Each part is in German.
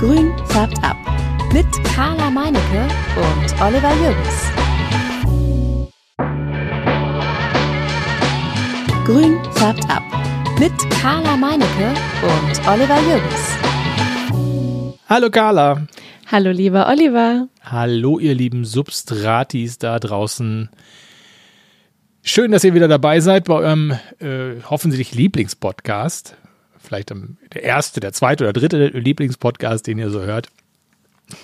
Grün färbt ab. Mit Carla Meinecke und Oliver Jürgens. Grün färbt ab. Mit Carla Meinecke und Oliver Jürgens. Hallo Carla. Hallo lieber Oliver. Hallo ihr lieben Substratis da draußen. Schön, dass ihr wieder dabei seid bei eurem äh, hoffentlich Lieblingspodcast. Vielleicht der erste, der zweite oder dritte Lieblingspodcast, den ihr so hört.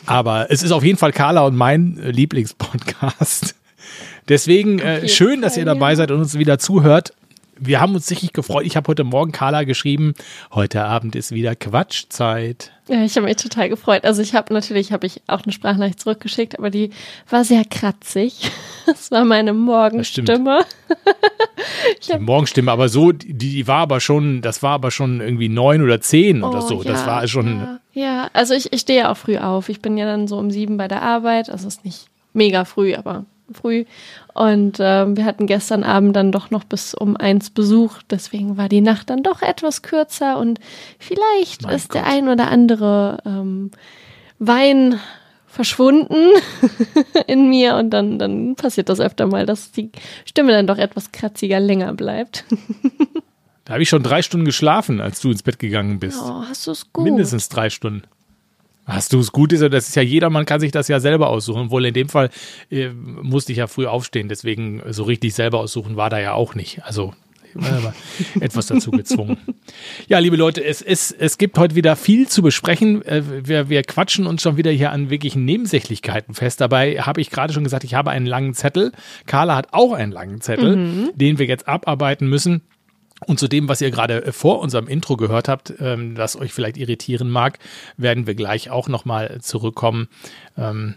Aber es ist auf jeden Fall Carla und mein äh, Lieblingspodcast. Deswegen äh, schön, dass ihr dabei seid und uns wieder zuhört wir haben uns richtig gefreut. Ich habe heute Morgen Carla geschrieben, heute Abend ist wieder Quatschzeit. Ja, ich habe mich total gefreut. Also ich habe natürlich, habe ich auch eine Sprachnachricht zurückgeschickt, aber die war sehr kratzig. Das war meine Morgenstimme. die Morgenstimme, aber so, die, die war aber schon, das war aber schon irgendwie neun oder zehn oh, oder so. Ja, das war schon. Ja, ja. also ich, ich stehe ja auch früh auf. Ich bin ja dann so um sieben bei der Arbeit. Also ist nicht mega früh, aber früh. Und äh, wir hatten gestern Abend dann doch noch bis um eins Besuch. Deswegen war die Nacht dann doch etwas kürzer und vielleicht mein ist Gott. der ein oder andere ähm, Wein verschwunden in mir und dann, dann passiert das öfter mal, dass die Stimme dann doch etwas kratziger länger bleibt. da habe ich schon drei Stunden geschlafen, als du ins Bett gegangen bist. Oh, hast du es gut? Mindestens drei Stunden. Hast du es gut ist, das ist ja jeder, man kann sich das ja selber aussuchen. Wohl in dem Fall äh, musste ich ja früh aufstehen, deswegen so richtig selber aussuchen war da ja auch nicht. Also etwas dazu gezwungen. Ja, liebe Leute, es, es, es gibt heute wieder viel zu besprechen. Äh, wir, wir quatschen uns schon wieder hier an wirklichen Nebensächlichkeiten fest. Dabei habe ich gerade schon gesagt, ich habe einen langen Zettel. Carla hat auch einen langen Zettel, mhm. den wir jetzt abarbeiten müssen. Und zu dem, was ihr gerade äh, vor unserem Intro gehört habt, ähm, das euch vielleicht irritieren mag, werden wir gleich auch nochmal zurückkommen. Ähm,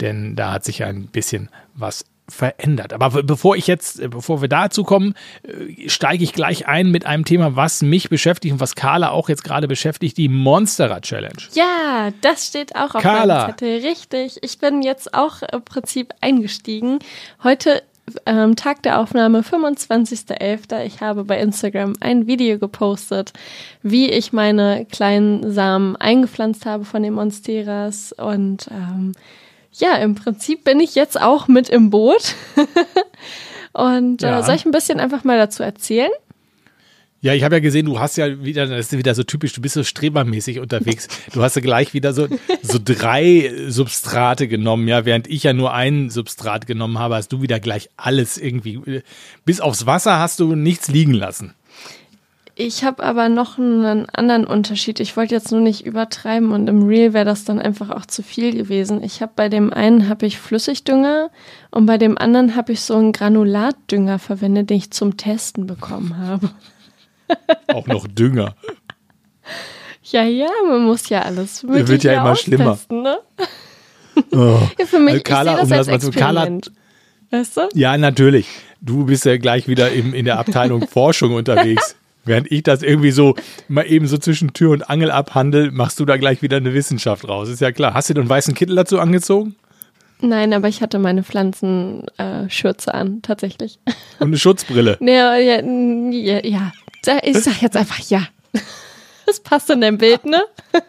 denn da hat sich ja ein bisschen was verändert. Aber bevor ich jetzt, äh, bevor wir dazu kommen, äh, steige ich gleich ein mit einem Thema, was mich beschäftigt und was Carla auch jetzt gerade beschäftigt, die Monsterer Challenge. Ja, das steht auch auf Carla. meinem Zettel. Richtig. Ich bin jetzt auch im Prinzip eingestiegen. Heute ähm, Tag der Aufnahme, 25.11. Ich habe bei Instagram ein Video gepostet, wie ich meine kleinen Samen eingepflanzt habe von den Monsteras. Und ähm, ja, im Prinzip bin ich jetzt auch mit im Boot. Und äh, ja. soll ich ein bisschen einfach mal dazu erzählen? Ja, ich habe ja gesehen, du hast ja wieder, das ist wieder so typisch, du bist so strebermäßig unterwegs. Du hast ja gleich wieder so, so drei Substrate genommen, ja, während ich ja nur ein Substrat genommen habe, hast du wieder gleich alles irgendwie, bis aufs Wasser hast du nichts liegen lassen. Ich habe aber noch einen anderen Unterschied. Ich wollte jetzt nur nicht übertreiben und im Real wäre das dann einfach auch zu viel gewesen. Ich habe bei dem einen habe ich Flüssigdünger und bei dem anderen habe ich so einen Granulatdünger verwendet, den ich zum Testen bekommen habe. Auch noch Dünger. Ja, ja, man muss ja alles. Der wird ja immer schlimmer. Ne? Oh. Ja, für mich, Carla, ich das um das mal zu Carla. Weißt du? Ja, natürlich. Du bist ja gleich wieder im, in der Abteilung Forschung unterwegs. Während ich das irgendwie so mal eben so zwischen Tür und Angel abhandel, machst du da gleich wieder eine Wissenschaft raus. Ist ja klar. Hast du den weißen Kittel dazu angezogen? Nein, aber ich hatte meine Pflanzenschürze äh, an, tatsächlich. Und eine Schutzbrille. ja, ja, ja, ich sag jetzt einfach ja. Das passt in dein Bild, ne?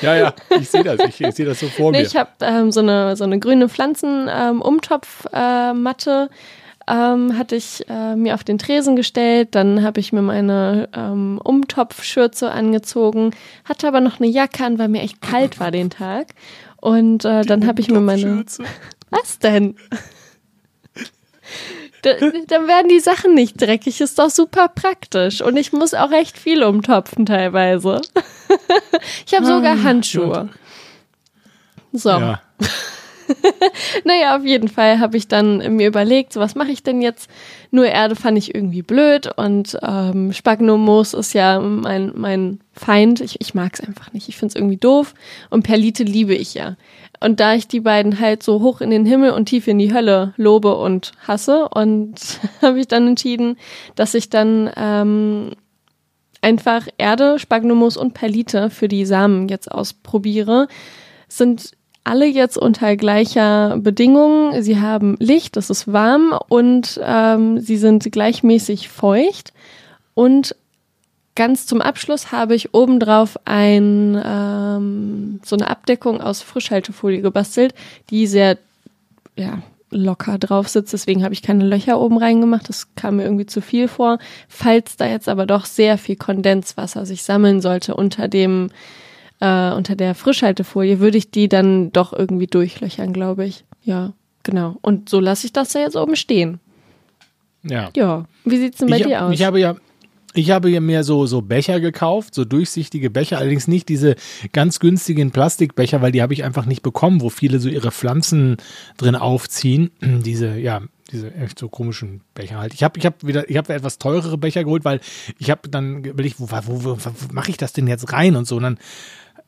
Ja, ja, ich sehe das. Ich, ich sehe das so vor nee, mir. Ich habe ähm, so, eine, so eine grüne Pflanzen-Umtopfmatte. Ähm, ähm, hatte ich äh, mir auf den Tresen gestellt, dann habe ich mir meine ähm, Umtopfschürze angezogen, hatte aber noch eine Jacke an, weil mir echt kalt war den Tag. Und äh, dann habe ich mir meine. Was denn? Da, dann werden die Sachen nicht dreckig. Ist doch super praktisch. Und ich muss auch recht viel umtopfen teilweise. ich habe sogar ah, Handschuhe. So. Ja. naja, auf jeden Fall habe ich dann mir überlegt, so was mache ich denn jetzt? Nur Erde fand ich irgendwie blöd und ähm, Spagnomoos ist ja mein, mein Feind. Ich, ich mag es einfach nicht. Ich finde es irgendwie doof. Und Perlite liebe ich ja. Und da ich die beiden halt so hoch in den Himmel und tief in die Hölle lobe und hasse, und habe ich dann entschieden, dass ich dann ähm, einfach Erde, Spagnomus und Perlite für die Samen jetzt ausprobiere. Sind alle jetzt unter gleicher Bedingungen. Sie haben Licht, es ist warm und ähm, sie sind gleichmäßig feucht. Und ganz zum Abschluss habe ich obendrauf ein, ähm, so eine Abdeckung aus Frischhaltefolie gebastelt, die sehr ja, locker drauf sitzt. Deswegen habe ich keine Löcher oben reingemacht. Das kam mir irgendwie zu viel vor. Falls da jetzt aber doch sehr viel Kondenswasser sich sammeln sollte unter dem äh, unter der Frischhaltefolie, würde ich die dann doch irgendwie durchlöchern, glaube ich. Ja, genau. Und so lasse ich das ja jetzt oben stehen. Ja. Ja. Wie sieht's denn bei ich, dir aus? Ich habe ja, ich habe mir so, so Becher gekauft, so durchsichtige Becher, allerdings nicht diese ganz günstigen Plastikbecher, weil die habe ich einfach nicht bekommen, wo viele so ihre Pflanzen drin aufziehen. Diese, ja, diese echt so komischen Becher halt. Ich habe ich hab wieder, ich habe etwas teurere Becher geholt, weil ich habe dann überlegt, wo, wo, wo, wo mache ich das denn jetzt rein und so. Und dann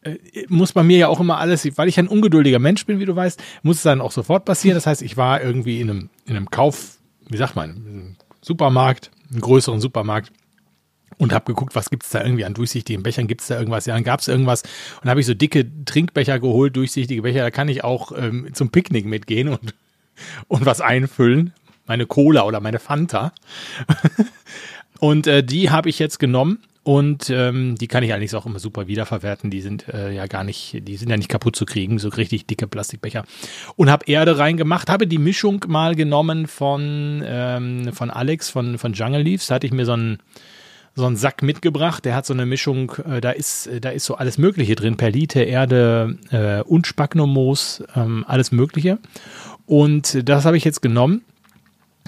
äh, muss bei mir ja auch immer alles, weil ich ein ungeduldiger Mensch bin, wie du weißt, muss es dann auch sofort passieren. Das heißt, ich war irgendwie in einem, in einem Kauf, wie sagt man, in einem Supermarkt, einen größeren Supermarkt und habe geguckt, was gibt's da irgendwie an durchsichtigen Bechern, gibt's da irgendwas? Ja, dann gab's irgendwas und habe ich so dicke Trinkbecher geholt, durchsichtige Becher, da kann ich auch ähm, zum Picknick mitgehen und, und was einfüllen, meine Cola oder meine Fanta. und äh, die habe ich jetzt genommen und ähm, die kann ich eigentlich auch immer super wiederverwerten. Die sind äh, ja gar nicht, die sind ja nicht kaputt zu kriegen, so richtig dicke Plastikbecher. Und habe Erde reingemacht, habe die Mischung mal genommen von, ähm, von Alex von, von Jungle Leaves. Da hatte ich mir so einen, so einen Sack mitgebracht. Der hat so eine Mischung, äh, da ist, äh, da ist so alles Mögliche drin: Perlite, Erde äh, und Spacknomoos, ähm, alles Mögliche. Und das habe ich jetzt genommen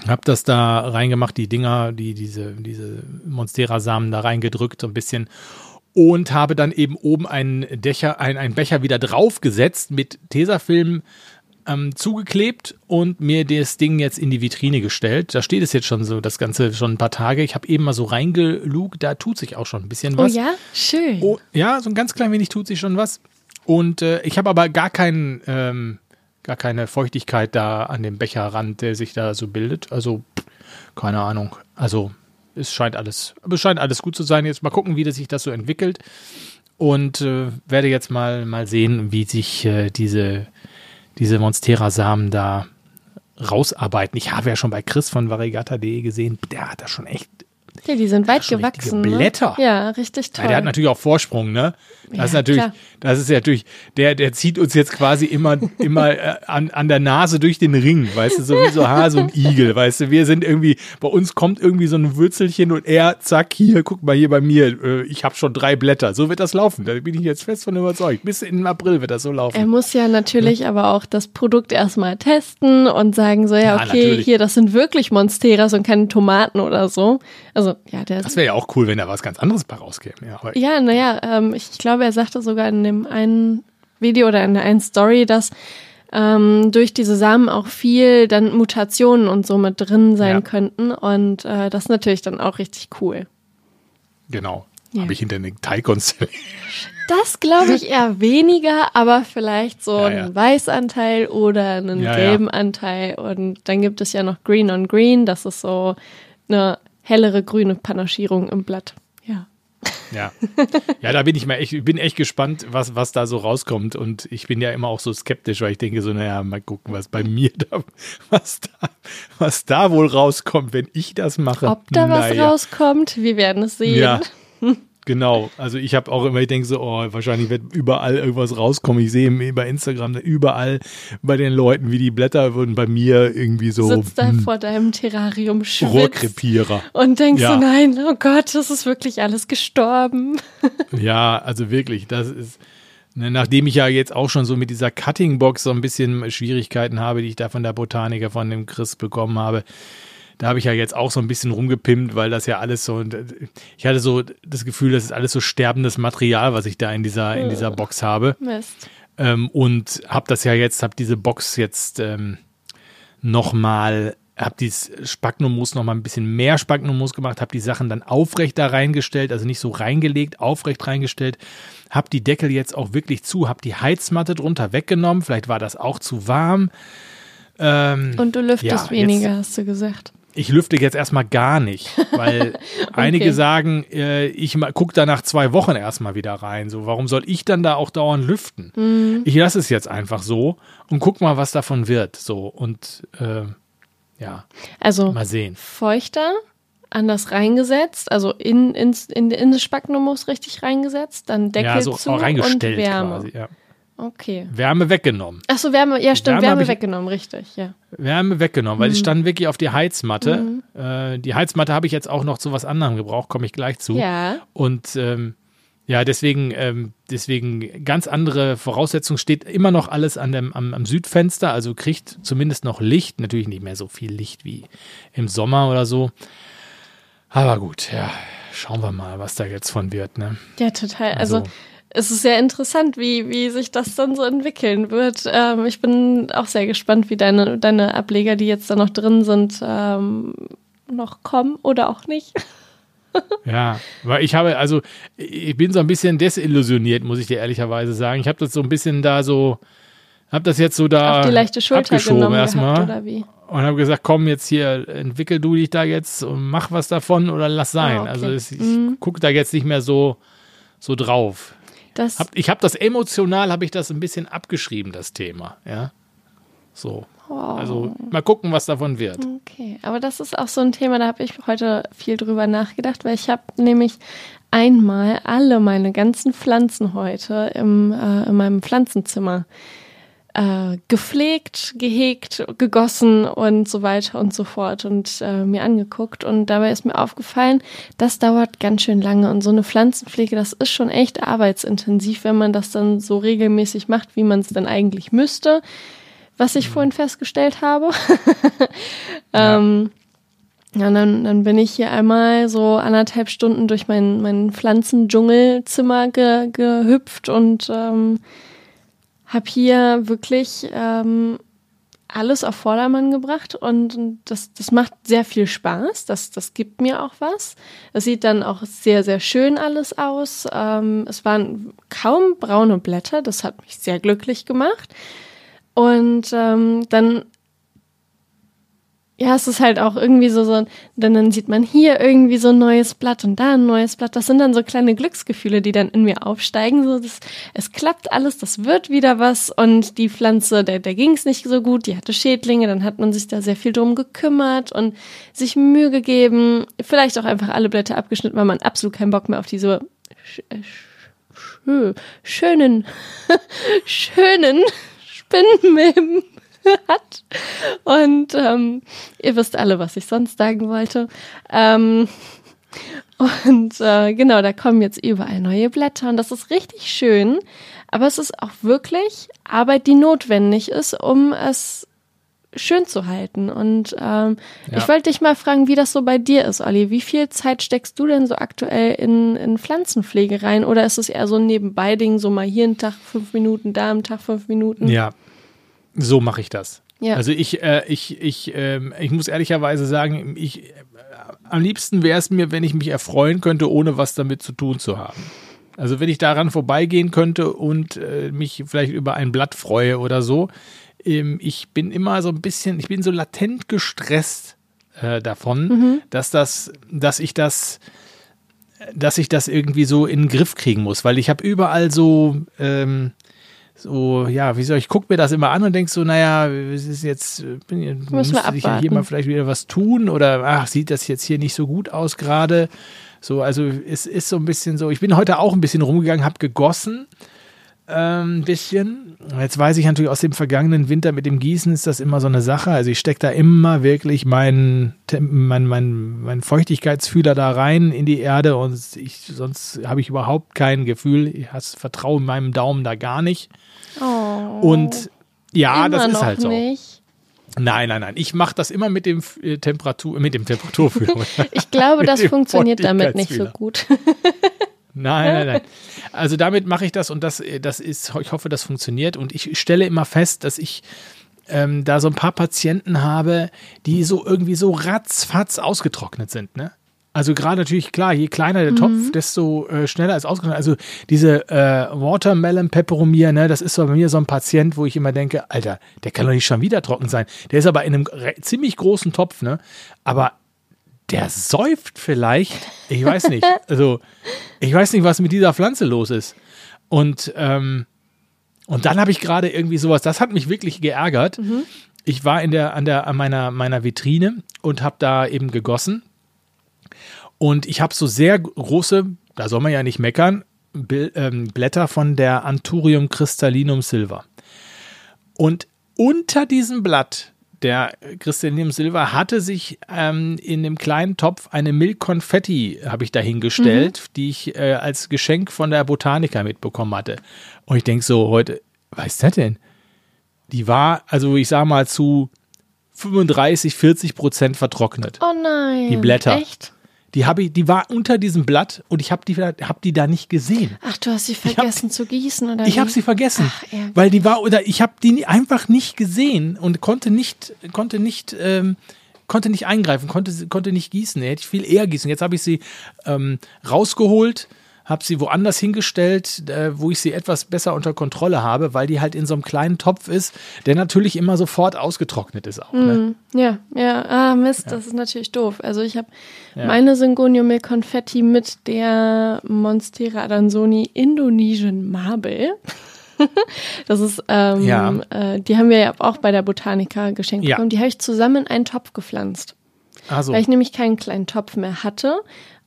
hab das da reingemacht, die Dinger, die, diese, diese Monstera-Samen da reingedrückt, so ein bisschen. Und habe dann eben oben einen, Dächer, ein, einen Becher wieder draufgesetzt, mit Tesafilm ähm, zugeklebt und mir das Ding jetzt in die Vitrine gestellt. Da steht es jetzt schon so, das Ganze schon ein paar Tage. Ich habe eben mal so reingelugt, da tut sich auch schon ein bisschen was. Oh ja, schön. Oh, ja, so ein ganz klein wenig tut sich schon was. Und äh, ich habe aber gar keinen ähm, gar keine Feuchtigkeit da an dem Becherrand, der sich da so bildet. Also, keine Ahnung. Also, es scheint alles, es scheint alles gut zu sein. Jetzt mal gucken, wie das sich das so entwickelt. Und äh, werde jetzt mal, mal sehen, wie sich äh, diese, diese Monstera-Samen da rausarbeiten. Ich habe ja schon bei Chris von variegata.de gesehen, der hat da schon echt ja, die sind weit gewachsen. Ne? Blätter. Ne? Ja, richtig toll. Ja, der hat natürlich auch Vorsprung, ne? Das ja, ist natürlich, klar. das ist ja natürlich, der, der zieht uns jetzt quasi immer, immer äh, an, an der Nase durch den Ring, weißt du, so wie so Hase und Igel, weißt du, wir sind irgendwie, bei uns kommt irgendwie so ein Würzelchen und er, zack, hier, guck mal hier bei mir, äh, ich habe schon drei Blätter. So wird das laufen, da bin ich jetzt fest von überzeugt. Bis in April wird das so laufen. Er muss ja natürlich ja. aber auch das Produkt erstmal testen und sagen so, ja, ja okay, natürlich. hier, das sind wirklich Monsteras und keine Tomaten oder so. Also, ja, der. Das wäre ja auch cool, wenn da was ganz anderes bei rauskäme. Ja, ja naja, ähm, ich, ich glaube, er sagte sogar in dem einen Video oder in der einen Story, dass ähm, durch diese Samen auch viel dann Mutationen und so mit drin sein ja. könnten. Und äh, das ist natürlich dann auch richtig cool. Genau. Ja. Habe ich hinter eine Teilkonstellation. Das glaube ich eher weniger, aber vielleicht so ja, einen Weißanteil oder einen gelben Anteil. Und dann gibt es ja noch Green on Green. Das ist so eine hellere grüne Panaschierung im Blatt. Ja. Ja. Ja, da bin ich mal echt, bin echt gespannt, was, was da so rauskommt. Und ich bin ja immer auch so skeptisch, weil ich denke so, naja, mal gucken, was bei mir da, was da, was da wohl rauskommt, wenn ich das mache. Ob da naja. was rauskommt, wir werden es sehen. Ja. Genau, also ich habe auch immer, ich denke so, oh, wahrscheinlich wird überall irgendwas rauskommen. Ich sehe bei Instagram überall bei den Leuten, wie die Blätter wurden bei mir irgendwie so. Sitzt da hm, vor deinem Terrarium Rohrkrepierer. Und denkst ja. so, nein, oh Gott, das ist wirklich alles gestorben. ja, also wirklich, das ist, ne, Nachdem ich ja jetzt auch schon so mit dieser Cutting Box so ein bisschen Schwierigkeiten habe, die ich da von der Botaniker, von dem Chris bekommen habe, da habe ich ja jetzt auch so ein bisschen rumgepimpt, weil das ja alles so, ich hatte so das Gefühl, das ist alles so sterbendes Material, was ich da in dieser, in dieser Box habe. Mist. Ähm, und habe das ja jetzt, habe diese Box jetzt ähm, nochmal, habe dieses Spagnummus nochmal ein bisschen mehr Spagnummus gemacht, habe die Sachen dann aufrecht da reingestellt, also nicht so reingelegt, aufrecht reingestellt, habe die Deckel jetzt auch wirklich zu, habe die Heizmatte drunter weggenommen, vielleicht war das auch zu warm. Ähm, und du lüftest ja, weniger, jetzt, hast du gesagt ich lüfte jetzt erstmal gar nicht, weil okay. einige sagen, äh, ich gucke da nach zwei Wochen erstmal wieder rein. So, warum soll ich dann da auch dauernd lüften? Mhm. Ich lasse es jetzt einfach so und guck mal, was davon wird. So und äh, ja. Also mal sehen. Feuchter anders reingesetzt, also in, ins, in, in das Spacknumus richtig reingesetzt, dann Deckel ja, so zu reingestellt und Wärme. quasi. Ja. Okay. Wärme weggenommen. Ach so, Wärme, ja stimmt, Wärme Wärme ich- weggenommen, richtig, ja. Wärme weggenommen, weil ich Mhm. stand wirklich auf die Heizmatte. Äh, die Heizmatte habe ich jetzt auch noch zu was anderem gebraucht, komme ich gleich zu. Ja, Und ähm, ja, deswegen, ähm, deswegen ganz andere Voraussetzungen. Steht immer noch alles an dem, am, am Südfenster, also kriegt zumindest noch Licht. Natürlich nicht mehr so viel Licht wie im Sommer oder so. Aber gut, ja, schauen wir mal, was da jetzt von wird. Ne? ja, total. Also, Also- es ist sehr interessant, wie, wie sich das dann so entwickeln wird. Ähm, ich bin auch sehr gespannt, wie deine, deine Ableger, die jetzt da noch drin sind, ähm, noch kommen oder auch nicht. Ja, weil ich habe, also ich bin so ein bisschen desillusioniert, muss ich dir ehrlicherweise sagen. Ich habe das so ein bisschen da so, habe das jetzt so da Auf die leichte Schulter abgeschoben erstmal und habe gesagt, komm jetzt hier, entwickel du dich da jetzt und mach was davon oder lass sein. Ah, okay. Also ich Mhm. gucke da jetzt nicht mehr so so drauf. Das, Hab, ich habe das emotional, habe ich das ein bisschen abgeschrieben, das Thema. Ja, so. Oh. Also mal gucken, was davon wird. Okay, aber das ist auch so ein Thema, da habe ich heute viel drüber nachgedacht, weil ich habe nämlich einmal alle meine ganzen Pflanzen heute im, äh, in meinem Pflanzenzimmer äh, gepflegt, gehegt, gegossen und so weiter und so fort und äh, mir angeguckt. Und dabei ist mir aufgefallen, das dauert ganz schön lange. Und so eine Pflanzenpflege, das ist schon echt arbeitsintensiv, wenn man das dann so regelmäßig macht, wie man es dann eigentlich müsste. Was ich vorhin festgestellt habe. ähm, ja, dann, dann bin ich hier einmal so anderthalb Stunden durch mein, mein Pflanzendschungelzimmer ge, gehüpft und ähm, habe hier wirklich ähm, alles auf Vordermann gebracht und das, das macht sehr viel Spaß. Das, das gibt mir auch was. Es sieht dann auch sehr, sehr schön alles aus. Ähm, es waren kaum braune Blätter. Das hat mich sehr glücklich gemacht. Und ähm, dann ja, es ist halt auch irgendwie so, so dann, dann sieht man hier irgendwie so ein neues Blatt und da ein neues Blatt. Das sind dann so kleine Glücksgefühle, die dann in mir aufsteigen. So, das, es klappt alles, das wird wieder was. Und die Pflanze, der, der ging es nicht so gut, die hatte Schädlinge, dann hat man sich da sehr viel drum gekümmert und sich Mühe gegeben. Vielleicht auch einfach alle Blätter abgeschnitten, weil man absolut keinen Bock mehr auf diese äh, sch, schönen, schönen Spinnenmilben hat. Und ähm, ihr wisst alle, was ich sonst sagen wollte. Ähm, und äh, genau, da kommen jetzt überall neue Blätter und das ist richtig schön. Aber es ist auch wirklich Arbeit, die notwendig ist, um es schön zu halten. Und ähm, Ja. ich wollte dich mal fragen, wie das so bei dir ist, Olli. Wie viel Zeit steckst du denn so aktuell in, in Pflanzenpflege rein? Oder ist es eher so ein Nebenbei-Ding, so mal hier einen Tag fünf Minuten, da am Tag fünf Minuten? Ja, so mache ich das. Ja. Also ich, äh, ich, ich, ähm, ich muss ehrlicherweise sagen, ich, äh, am liebsten wäre es mir, wenn ich mich erfreuen könnte, ohne was damit zu tun zu haben. Also wenn ich daran vorbeigehen könnte und äh, mich vielleicht über ein Blatt freue oder so. Ähm, ich bin immer so ein bisschen, ich bin so latent gestresst äh, davon, dass das, dass ich das, dass ich das irgendwie so in den Griff kriegen muss, weil ich habe überall so, ähm, so, ja, wie soll ich, guck mir das immer an und denk so, naja, es ist jetzt, bin, müsste ich ja hier mal vielleicht wieder was tun oder, ach, sieht das jetzt hier nicht so gut aus gerade. So, also es ist so ein bisschen so, ich bin heute auch ein bisschen rumgegangen, habe gegossen, ein bisschen. Jetzt weiß ich natürlich aus dem vergangenen Winter mit dem Gießen ist das immer so eine Sache. Also ich stecke da immer wirklich meinen mein, mein, mein Feuchtigkeitsfühler da rein in die Erde und ich, sonst habe ich überhaupt kein Gefühl. Ich has- vertraue meinem Daumen da gar nicht. Oh, Und ja, das ist halt so. nicht. Nein, nein, nein. Ich mache das immer mit dem äh, Temperatur, mit dem Temperaturfühler. Ich glaube, das funktioniert damit nicht so gut. Nein, nein, nein. Also damit mache ich das und das, äh, das ist, ich hoffe, das funktioniert. Und ich stelle immer fest, dass ich ähm, da so ein paar Patienten habe, die so irgendwie so ratzfatz ausgetrocknet sind, ne? Also gerade natürlich, klar, je kleiner der Topf, desto äh, schneller ist ausgetrocknet. Also diese äh, Watermelon Peperomia, ne, das ist so bei mir so ein Patient, wo ich immer denke, Alter, der kann doch nicht schon wieder trocken sein. Der ist aber in einem ziemlich großen Topf, ne? Aber der säuft vielleicht. Ich weiß nicht. Also, ich weiß nicht, was mit dieser Pflanze los ist. Und, ähm, und dann habe ich gerade irgendwie sowas, das hat mich wirklich geärgert. Ich war in der, an, der, an meiner, meiner Vitrine und habe da eben gegossen. Und ich habe so sehr große, da soll man ja nicht meckern, ähm, Blätter von der Anthurium crystallinum silver. Und unter diesem Blatt der Crystallinum silver hatte sich ähm, in dem kleinen Topf eine Milk Confetti, habe ich dahingestellt, mhm. die ich äh, als Geschenk von der Botanica mitbekommen hatte. Und ich denke so heute, was ist das denn? Die war, also ich sag mal, zu 35, 40 Prozent vertrocknet. Oh nein. Die Blätter. Echt? Die, hab ich, die war unter diesem Blatt und ich habe die, hab die da nicht gesehen. Ach, du hast sie vergessen hab, zu gießen oder Ich habe sie vergessen, Ach, weil die war oder ich habe die einfach nicht gesehen und konnte nicht, konnte nicht, ähm, konnte nicht eingreifen, konnte, konnte nicht gießen. Hätte ich viel eher gießen. Jetzt habe ich sie ähm, rausgeholt habe sie woanders hingestellt, äh, wo ich sie etwas besser unter Kontrolle habe, weil die halt in so einem kleinen Topf ist, der natürlich immer sofort ausgetrocknet ist auch. Ne? Mm, ja, ja, ah Mist, ja. das ist natürlich doof. Also ich habe ja. meine Syngonium mit Konfetti mit der Monstera Adansoni Indonesian Marble. das ist, ähm, ja. äh, die haben wir ja auch bei der Botanica geschenkt bekommen. Die habe ich zusammen in einen Topf gepflanzt. So. Weil ich nämlich keinen kleinen Topf mehr hatte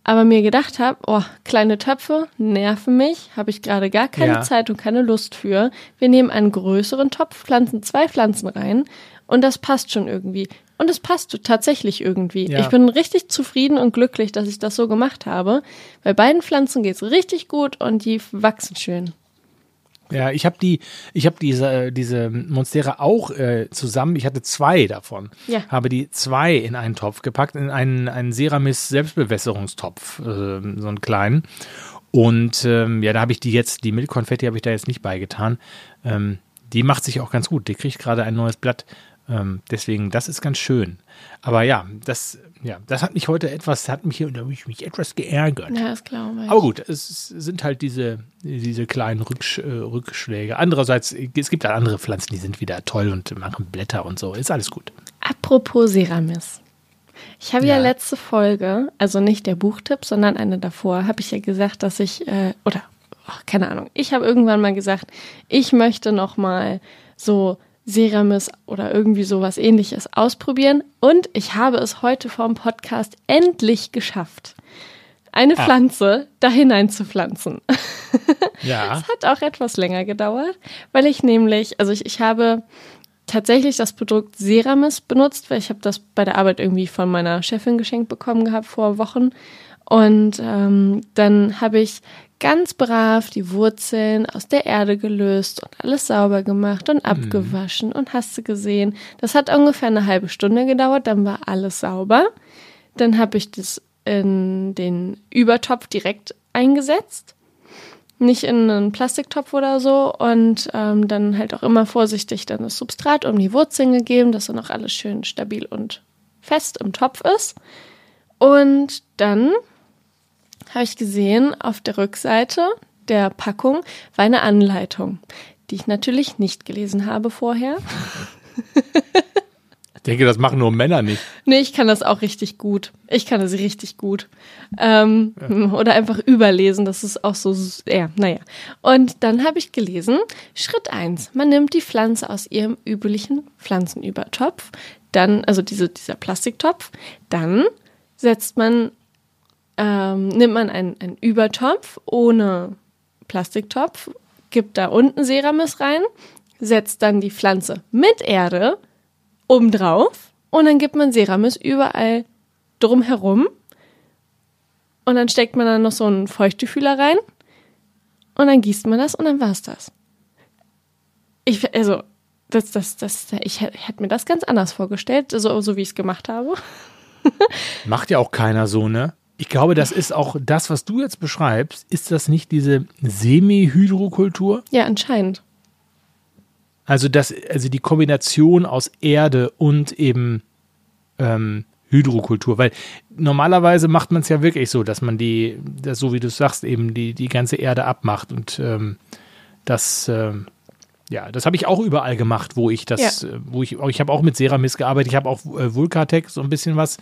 aber mir gedacht habe, oh, kleine Töpfe nerven mich, habe ich gerade gar keine ja. Zeit und keine Lust für. Wir nehmen einen größeren Topf, pflanzen zwei Pflanzen rein und das passt schon irgendwie. Und es passt tatsächlich irgendwie. Ja. Ich bin richtig zufrieden und glücklich, dass ich das so gemacht habe. Bei beiden Pflanzen geht es richtig gut und die wachsen schön. Ja, ich habe die, ich habe diese, diese Monstera auch äh, zusammen. Ich hatte zwei davon. Ja. Habe die zwei in einen Topf gepackt, in einen, einen Ceramis Selbstbewässerungstopf, äh, so einen kleinen. Und ähm, ja, da habe ich die jetzt, die Milchkonfetti habe ich da jetzt nicht beigetan. Ähm, die macht sich auch ganz gut. Die kriegt gerade ein neues Blatt. Ähm, deswegen, das ist ganz schön. Aber ja, das, ja, das hat mich heute etwas, hat mich mich, mich etwas geärgert. Ja, das glaube ich. Aber gut, es sind halt diese, diese kleinen Rücksch, äh, Rückschläge. Andererseits, es gibt halt andere Pflanzen, die sind wieder toll und machen Blätter und so. Ist alles gut. Apropos Ceramis. Ich habe ja. ja. letzte Folge, also nicht der Buchtipp, sondern eine davor, habe ich ja gesagt, dass ich, äh, oder, oh, keine Ahnung, ich habe irgendwann mal gesagt, ich möchte noch mal so Ceramis oder irgendwie sowas ähnliches ausprobieren. Und ich habe es heute vom Podcast endlich geschafft, eine ah. Pflanze da hinein zu pflanzen. Ja. Es hat auch etwas länger gedauert, weil ich nämlich, also ich, ich habe tatsächlich das Produkt Ceramis benutzt, weil ich habe das bei der Arbeit irgendwie von meiner Chefin geschenkt bekommen gehabt vor Wochen. Und ähm, dann habe ich ganz brav die Wurzeln aus der Erde gelöst und alles sauber gemacht und abgewaschen mhm. und hast du gesehen. Das hat ungefähr eine halbe Stunde gedauert, dann war alles sauber. Dann habe ich das in den Übertopf direkt eingesetzt. Nicht in einen Plastiktopf oder so. Und ähm, dann halt auch immer vorsichtig dann das Substrat um die Wurzeln gegeben, dass dann auch alles schön stabil und fest im Topf ist. Und dann habe ich gesehen, auf der Rückseite der Packung war eine Anleitung, die ich natürlich nicht gelesen habe vorher. Ich denke, das machen nur Männer nicht. Nee, ich kann das auch richtig gut. Ich kann das richtig gut. Ähm, ja. Oder einfach überlesen, das ist auch so, ja, naja. Und dann habe ich gelesen, Schritt 1, man nimmt die Pflanze aus ihrem üblichen Pflanzenübertopf, dann, also diese, dieser Plastiktopf, dann setzt man ähm, nimmt man einen, einen Übertopf ohne Plastiktopf, gibt da unten Ceramis rein, setzt dann die Pflanze mit Erde obendrauf und dann gibt man Ceramis überall drumherum und dann steckt man dann noch so einen Feuchtefühler rein und dann gießt man das und dann war's das. Ich, also, das, das, das, ich hätte mir das ganz anders vorgestellt, so, so wie ich es gemacht habe. Macht ja auch keiner so, ne? Ich glaube, das ist auch das, was du jetzt beschreibst. Ist das nicht diese Semi-Hydrokultur? Ja, anscheinend. Also, das, also die Kombination aus Erde und eben ähm, Hydrokultur. Weil normalerweise macht man es ja wirklich so, dass man die, das, so wie du sagst, eben die, die ganze Erde abmacht. Und ähm, das, ähm, ja, das habe ich auch überall gemacht, wo ich das, ja. wo ich, ich habe auch mit Ceramis gearbeitet, ich habe auch äh, Vulkatec so ein bisschen was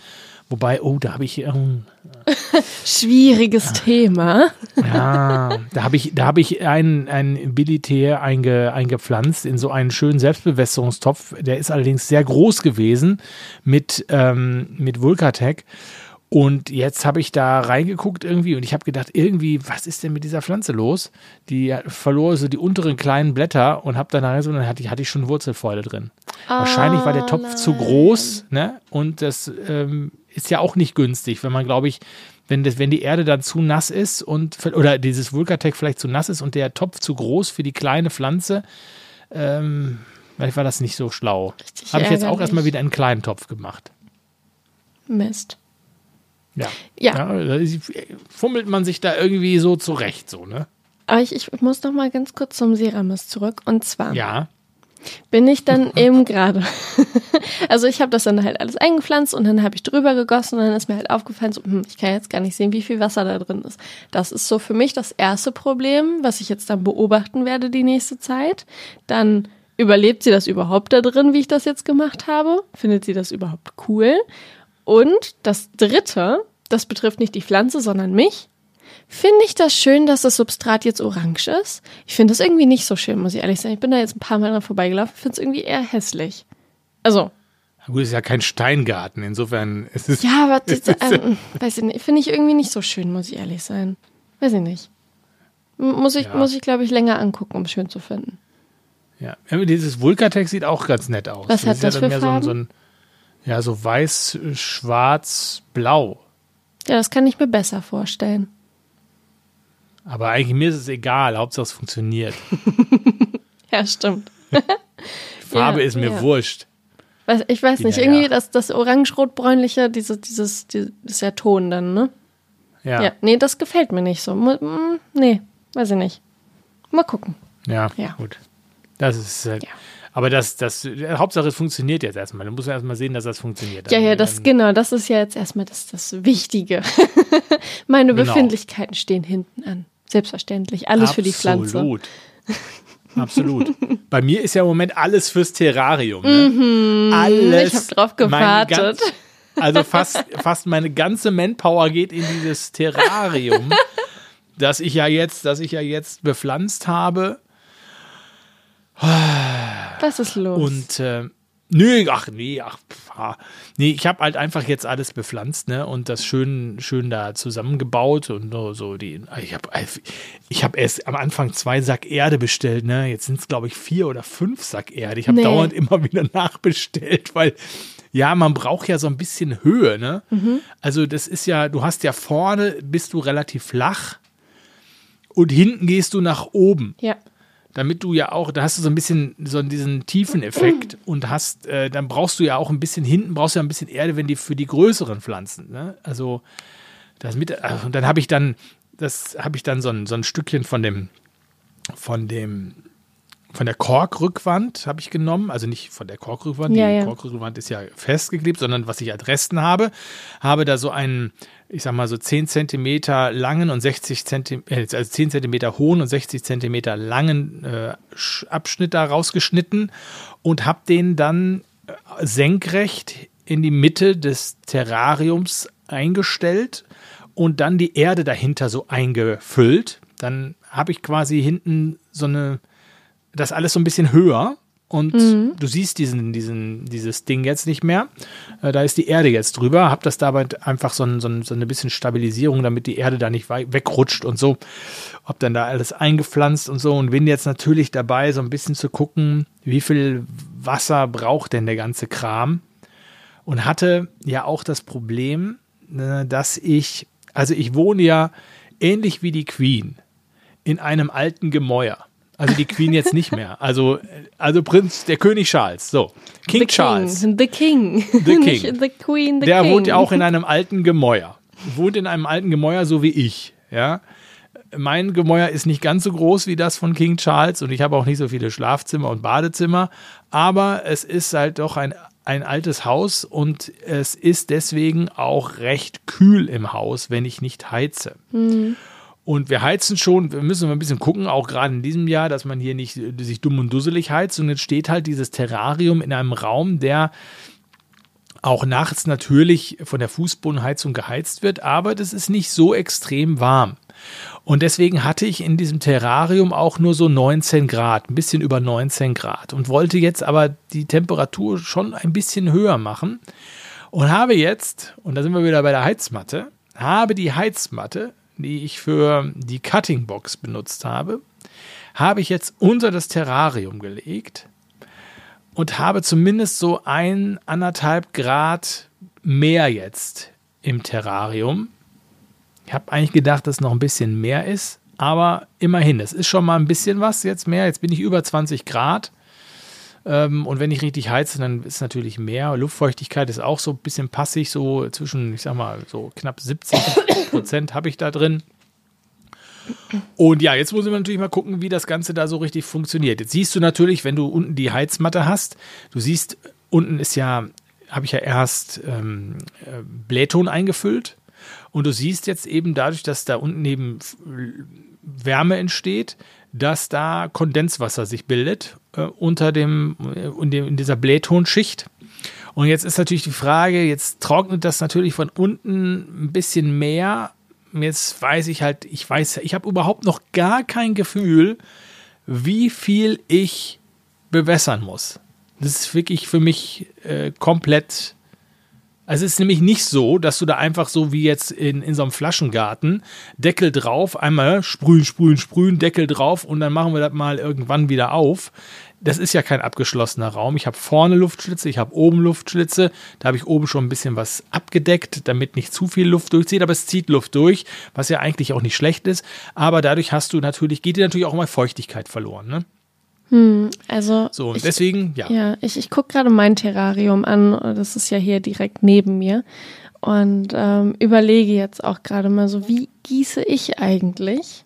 Wobei, oh, da habe ich. Ähm, Schwieriges ja. Thema. Ja, da habe ich, da hab ich ein, ein Bilitär einge, eingepflanzt in so einen schönen Selbstbewässerungstopf. Der ist allerdings sehr groß gewesen mit, ähm, mit Vulkatec. Und jetzt habe ich da reingeguckt irgendwie und ich habe gedacht, irgendwie, was ist denn mit dieser Pflanze los? Die verlor so die unteren kleinen Blätter und habe dann so, dann hatte ich, hatte ich schon Wurzelfäule drin. Ah, Wahrscheinlich war der Topf nein. zu groß, ne? Und das ähm, ist ja auch nicht günstig, wenn man, glaube ich, wenn, das, wenn die Erde dann zu nass ist und oder dieses Vulkatec vielleicht zu nass ist und der Topf zu groß für die kleine Pflanze, ähm, vielleicht war das nicht so schlau. Habe ich jetzt auch erstmal wieder einen kleinen Topf gemacht. Mist. Ja. Ja. ja fummelt man sich da irgendwie so zurecht, so, ne? Aber ich, ich muss noch mal ganz kurz zum Seramis zurück. Und zwar. Ja. Bin ich dann eben gerade. also ich habe das dann halt alles eingepflanzt und dann habe ich drüber gegossen und dann ist mir halt aufgefallen, so, hm, ich kann jetzt gar nicht sehen, wie viel Wasser da drin ist. Das ist so für mich das erste Problem, was ich jetzt dann beobachten werde die nächste Zeit. Dann überlebt sie das überhaupt da drin, wie ich das jetzt gemacht habe? Findet sie das überhaupt cool? Und das dritte, das betrifft nicht die Pflanze, sondern mich. Finde ich das schön, dass das Substrat jetzt orange ist? Ich finde das irgendwie nicht so schön, muss ich ehrlich sagen. Ich bin da jetzt ein paar Mal dran vorbeigelaufen, finde es irgendwie eher hässlich. Also. Na gut, ist ja kein Steingarten, insofern ist es. Ja, aber das, ähm, weiß ich nicht, finde ich irgendwie nicht so schön, muss ich ehrlich sein. Weiß ich nicht. Muss ich, ja. muss ich glaube ich, länger angucken, um es schön zu finden. Ja, dieses Vulkatex sieht auch ganz nett aus. Was das hat das ja für Farben? So ein, so ein ja, so weiß, schwarz, blau. Ja, das kann ich mir besser vorstellen. Aber eigentlich mir ist es egal, Hauptsache es funktioniert. ja, stimmt. Die Farbe ja, ist mir ja. wurscht. Ich weiß nicht, ja, irgendwie das, das orange-rot-bräunliche, dieses, dieses, dieses, ist ja Ton dann, ne? Ja. ja. Nee, das gefällt mir nicht so. Nee, weiß ich nicht. Mal gucken. Ja, ja. gut. Das ist halt. Ja. Aber das, das, Hauptsache es funktioniert jetzt erstmal. Dann muss man erstmal sehen, dass das funktioniert. Ja, ja, das, genau, das ist ja jetzt erstmal das, das Wichtige. Meine genau. Befindlichkeiten stehen hinten an. Selbstverständlich. Alles Absolut. für die Pflanze. Absolut. Absolut. Bei mir ist ja im Moment alles fürs Terrarium. Ne? Mhm, alles. Ich habe drauf gewartet. Ganz, also fast, fast meine ganze Manpower geht in dieses Terrarium, das ich ja jetzt, das ich ja jetzt bepflanzt habe. Was ist los? Und äh, nö, ach nee, ach, pff, nee, ich habe halt einfach jetzt alles bepflanzt, ne, und das schön, schön da zusammengebaut und so die. Ich habe, ich habe erst am Anfang zwei Sack Erde bestellt, ne, jetzt sind es glaube ich vier oder fünf Sack Erde. Ich habe nee. dauernd immer wieder nachbestellt, weil ja, man braucht ja so ein bisschen Höhe, ne? Mhm. Also das ist ja, du hast ja vorne bist du relativ flach und hinten gehst du nach oben. Ja damit du ja auch, da hast du so ein bisschen so diesen tiefen Effekt und hast, äh, dann brauchst du ja auch ein bisschen hinten, brauchst du ja ein bisschen Erde, wenn die für die größeren Pflanzen. Ne? Also das mit, und dann habe ich dann, das habe ich dann so ein, so ein Stückchen von dem, von dem von der Korkrückwand habe ich genommen, also nicht von der Korkrückwand, ja, die ja. Korkrückwand ist ja festgeklebt, sondern was ich als Resten habe, habe da so einen, ich sag mal so 10 Zentimeter langen und 60 Zentimeter, äh, also 10 Zentimeter hohen und 60 Zentimeter langen äh, Abschnitt da rausgeschnitten und habe den dann äh, senkrecht in die Mitte des Terrariums eingestellt und dann die Erde dahinter so eingefüllt. Dann habe ich quasi hinten so eine das alles so ein bisschen höher und mhm. du siehst diesen, diesen, dieses Ding jetzt nicht mehr. Äh, da ist die Erde jetzt drüber. Hab das dabei einfach so, ein, so, ein, so eine bisschen Stabilisierung, damit die Erde da nicht wegrutscht und so. Hab dann da alles eingepflanzt und so und bin jetzt natürlich dabei, so ein bisschen zu gucken, wie viel Wasser braucht denn der ganze Kram. Und hatte ja auch das Problem, äh, dass ich, also ich wohne ja ähnlich wie die Queen in einem alten Gemäuer. Also die Queen jetzt nicht mehr. Also, also Prinz, der König Charles. So. King the Charles. King. The King. The King. the Queen, the der King. wohnt ja auch in einem alten Gemäuer. Wohnt in einem alten Gemäuer, so wie ich. Ja. Mein Gemäuer ist nicht ganz so groß wie das von King Charles und ich habe auch nicht so viele Schlafzimmer und Badezimmer. Aber es ist halt doch ein ein altes Haus und es ist deswegen auch recht kühl im Haus, wenn ich nicht heize. Mhm. Und wir heizen schon, wir müssen mal ein bisschen gucken, auch gerade in diesem Jahr, dass man hier nicht sich dumm und dusselig heizt. Und jetzt steht halt dieses Terrarium in einem Raum, der auch nachts natürlich von der Fußbodenheizung geheizt wird, aber das ist nicht so extrem warm. Und deswegen hatte ich in diesem Terrarium auch nur so 19 Grad, ein bisschen über 19 Grad und wollte jetzt aber die Temperatur schon ein bisschen höher machen Und habe jetzt, und da sind wir wieder bei der Heizmatte, habe die Heizmatte, die ich für die Cutting Box benutzt habe, habe ich jetzt unter das Terrarium gelegt und habe zumindest so ein, anderthalb Grad mehr jetzt im Terrarium. Ich habe eigentlich gedacht, dass noch ein bisschen mehr ist, aber immerhin, es ist schon mal ein bisschen was jetzt mehr. Jetzt bin ich über 20 Grad. Ähm, und wenn ich richtig heize, dann ist natürlich mehr. Luftfeuchtigkeit ist auch so ein bisschen passig, so zwischen, ich sag mal, so knapp 70 Prozent habe ich da drin. Und ja, jetzt muss man natürlich mal gucken, wie das Ganze da so richtig funktioniert. Jetzt siehst du natürlich, wenn du unten die Heizmatte hast, du siehst, unten ist ja, habe ich ja erst ähm, äh, Blähton eingefüllt. Und du siehst jetzt eben dadurch, dass da unten eben Wärme entsteht, dass da Kondenswasser sich bildet äh, unter dem, äh, in, dem, in dieser Blähtonschicht. Und jetzt ist natürlich die Frage, jetzt trocknet das natürlich von unten ein bisschen mehr jetzt weiß ich halt, ich weiß, ich habe überhaupt noch gar kein Gefühl, wie viel ich bewässern muss. Das ist wirklich für mich äh, komplett. Also es ist nämlich nicht so, dass du da einfach so wie jetzt in, in so einem Flaschengarten Deckel drauf, einmal sprühen, sprühen, sprühen, Deckel drauf und dann machen wir das mal irgendwann wieder auf das ist ja kein abgeschlossener Raum. Ich habe vorne Luftschlitze, ich habe oben Luftschlitze. Da habe ich oben schon ein bisschen was abgedeckt, damit nicht zu viel Luft durchzieht, aber es zieht Luft durch, was ja eigentlich auch nicht schlecht ist. Aber dadurch hast du natürlich, geht dir natürlich auch mal Feuchtigkeit verloren. Ne? Hm, also. So, und ich, deswegen, ja. Ja, ich, ich gucke gerade mein Terrarium an. Das ist ja hier direkt neben mir. Und ähm, überlege jetzt auch gerade mal so, wie gieße ich eigentlich?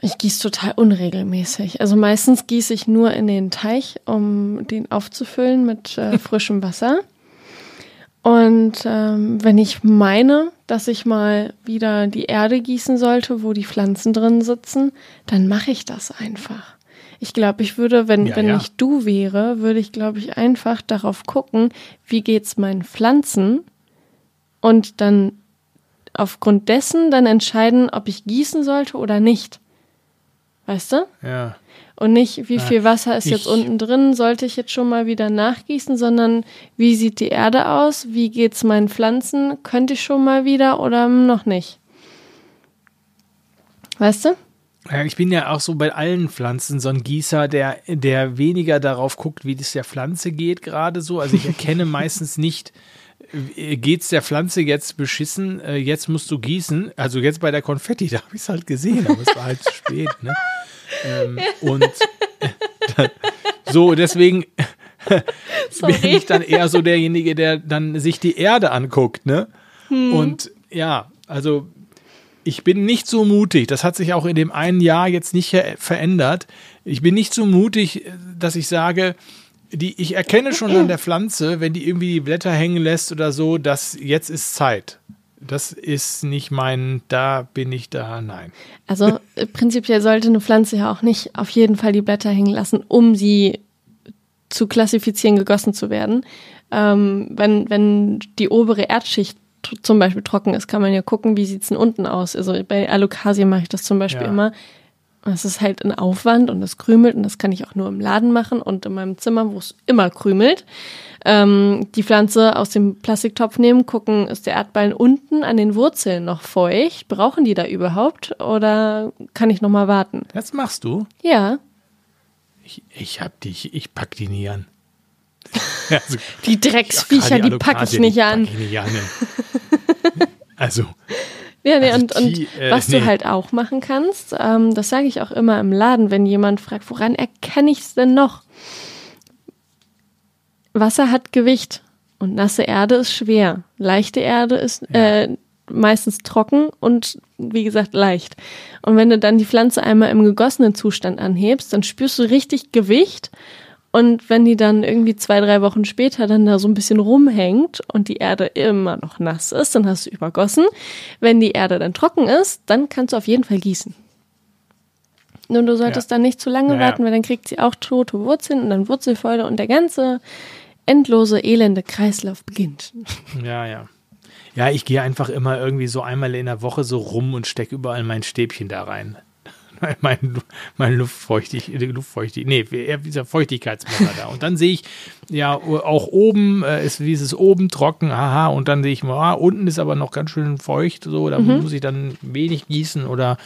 Ich gieße total unregelmäßig. Also meistens gieße ich nur in den Teich, um den aufzufüllen mit äh, frischem Wasser. Und ähm, wenn ich meine, dass ich mal wieder die Erde gießen sollte, wo die Pflanzen drin sitzen, dann mache ich das einfach. Ich glaube, ich würde, wenn, ja, wenn ja. ich du wäre, würde ich, glaube ich, einfach darauf gucken, wie geht's meinen Pflanzen und dann aufgrund dessen dann entscheiden, ob ich gießen sollte oder nicht. Weißt du? Ja. Und nicht, wie viel Wasser ist ich, jetzt unten drin, sollte ich jetzt schon mal wieder nachgießen, sondern wie sieht die Erde aus, wie geht's meinen Pflanzen, könnte ich schon mal wieder oder noch nicht. Weißt du? Ja, ich bin ja auch so bei allen Pflanzen so ein Gießer, der, der weniger darauf guckt, wie es der Pflanze geht, gerade so. Also ich erkenne meistens nicht, äh, geht's der Pflanze jetzt beschissen, äh, jetzt musst du gießen. Also jetzt bei der Konfetti, da habe ich es halt gesehen, aber es war halt zu spät. Ne? Ähm, und äh, so, deswegen bin ich dann eher so derjenige, der dann sich die Erde anguckt. Ne? Hm. Und ja, also ich bin nicht so mutig, das hat sich auch in dem einen Jahr jetzt nicht verändert. Ich bin nicht so mutig, dass ich sage, die, ich erkenne schon an der Pflanze, wenn die irgendwie die Blätter hängen lässt oder so, dass jetzt ist Zeit. Das ist nicht mein, da bin ich da, nein. Also äh, prinzipiell sollte eine Pflanze ja auch nicht auf jeden Fall die Blätter hängen lassen, um sie zu klassifizieren, gegossen zu werden. Ähm, wenn, wenn die obere Erdschicht zum Beispiel trocken ist, kann man ja gucken, wie sieht's denn unten aus. Also bei Alokasien mache ich das zum Beispiel ja. immer. Es ist halt ein Aufwand und es krümelt und das kann ich auch nur im Laden machen und in meinem Zimmer, wo es immer krümelt. Ähm, die Pflanze aus dem Plastiktopf nehmen, gucken, ist der Erdballen unten an den Wurzeln noch feucht? Brauchen die da überhaupt oder kann ich noch mal warten? Das machst du? Ja. Ich, ich hab dich, ich pack die nie an. Also, die Drecksviecher, die, die packe ich nicht an. Ich nicht an also, ja, nee, also und, und äh, was nee. du halt auch machen kannst, ähm, das sage ich auch immer im Laden, wenn jemand fragt, woran erkenne ich es denn noch? Wasser hat Gewicht und nasse Erde ist schwer. Leichte Erde ist ja. äh, meistens trocken und wie gesagt leicht. Und wenn du dann die Pflanze einmal im gegossenen Zustand anhebst, dann spürst du richtig Gewicht und wenn die dann irgendwie zwei, drei Wochen später dann da so ein bisschen rumhängt und die Erde immer noch nass ist, dann hast du übergossen. Wenn die Erde dann trocken ist, dann kannst du auf jeden Fall gießen. Nur du solltest ja. dann nicht zu lange ja, warten, weil dann kriegt sie auch tote Wurzeln und dann Wurzelfäule und der ganze endlose, elende Kreislauf beginnt. Ja, ja. Ja, ich gehe einfach immer irgendwie so einmal in der Woche so rum und stecke überall mein Stäbchen da rein. mein, mein Luftfeuchtig, Luftfeuchtig, nee, dieser Feuchtigkeitsmesser da. Und dann sehe ich, ja, auch oben äh, ist, wie ist es oben trocken, haha, und dann sehe ich mal, ah, unten ist aber noch ganz schön feucht, so, da mhm. muss ich dann wenig gießen oder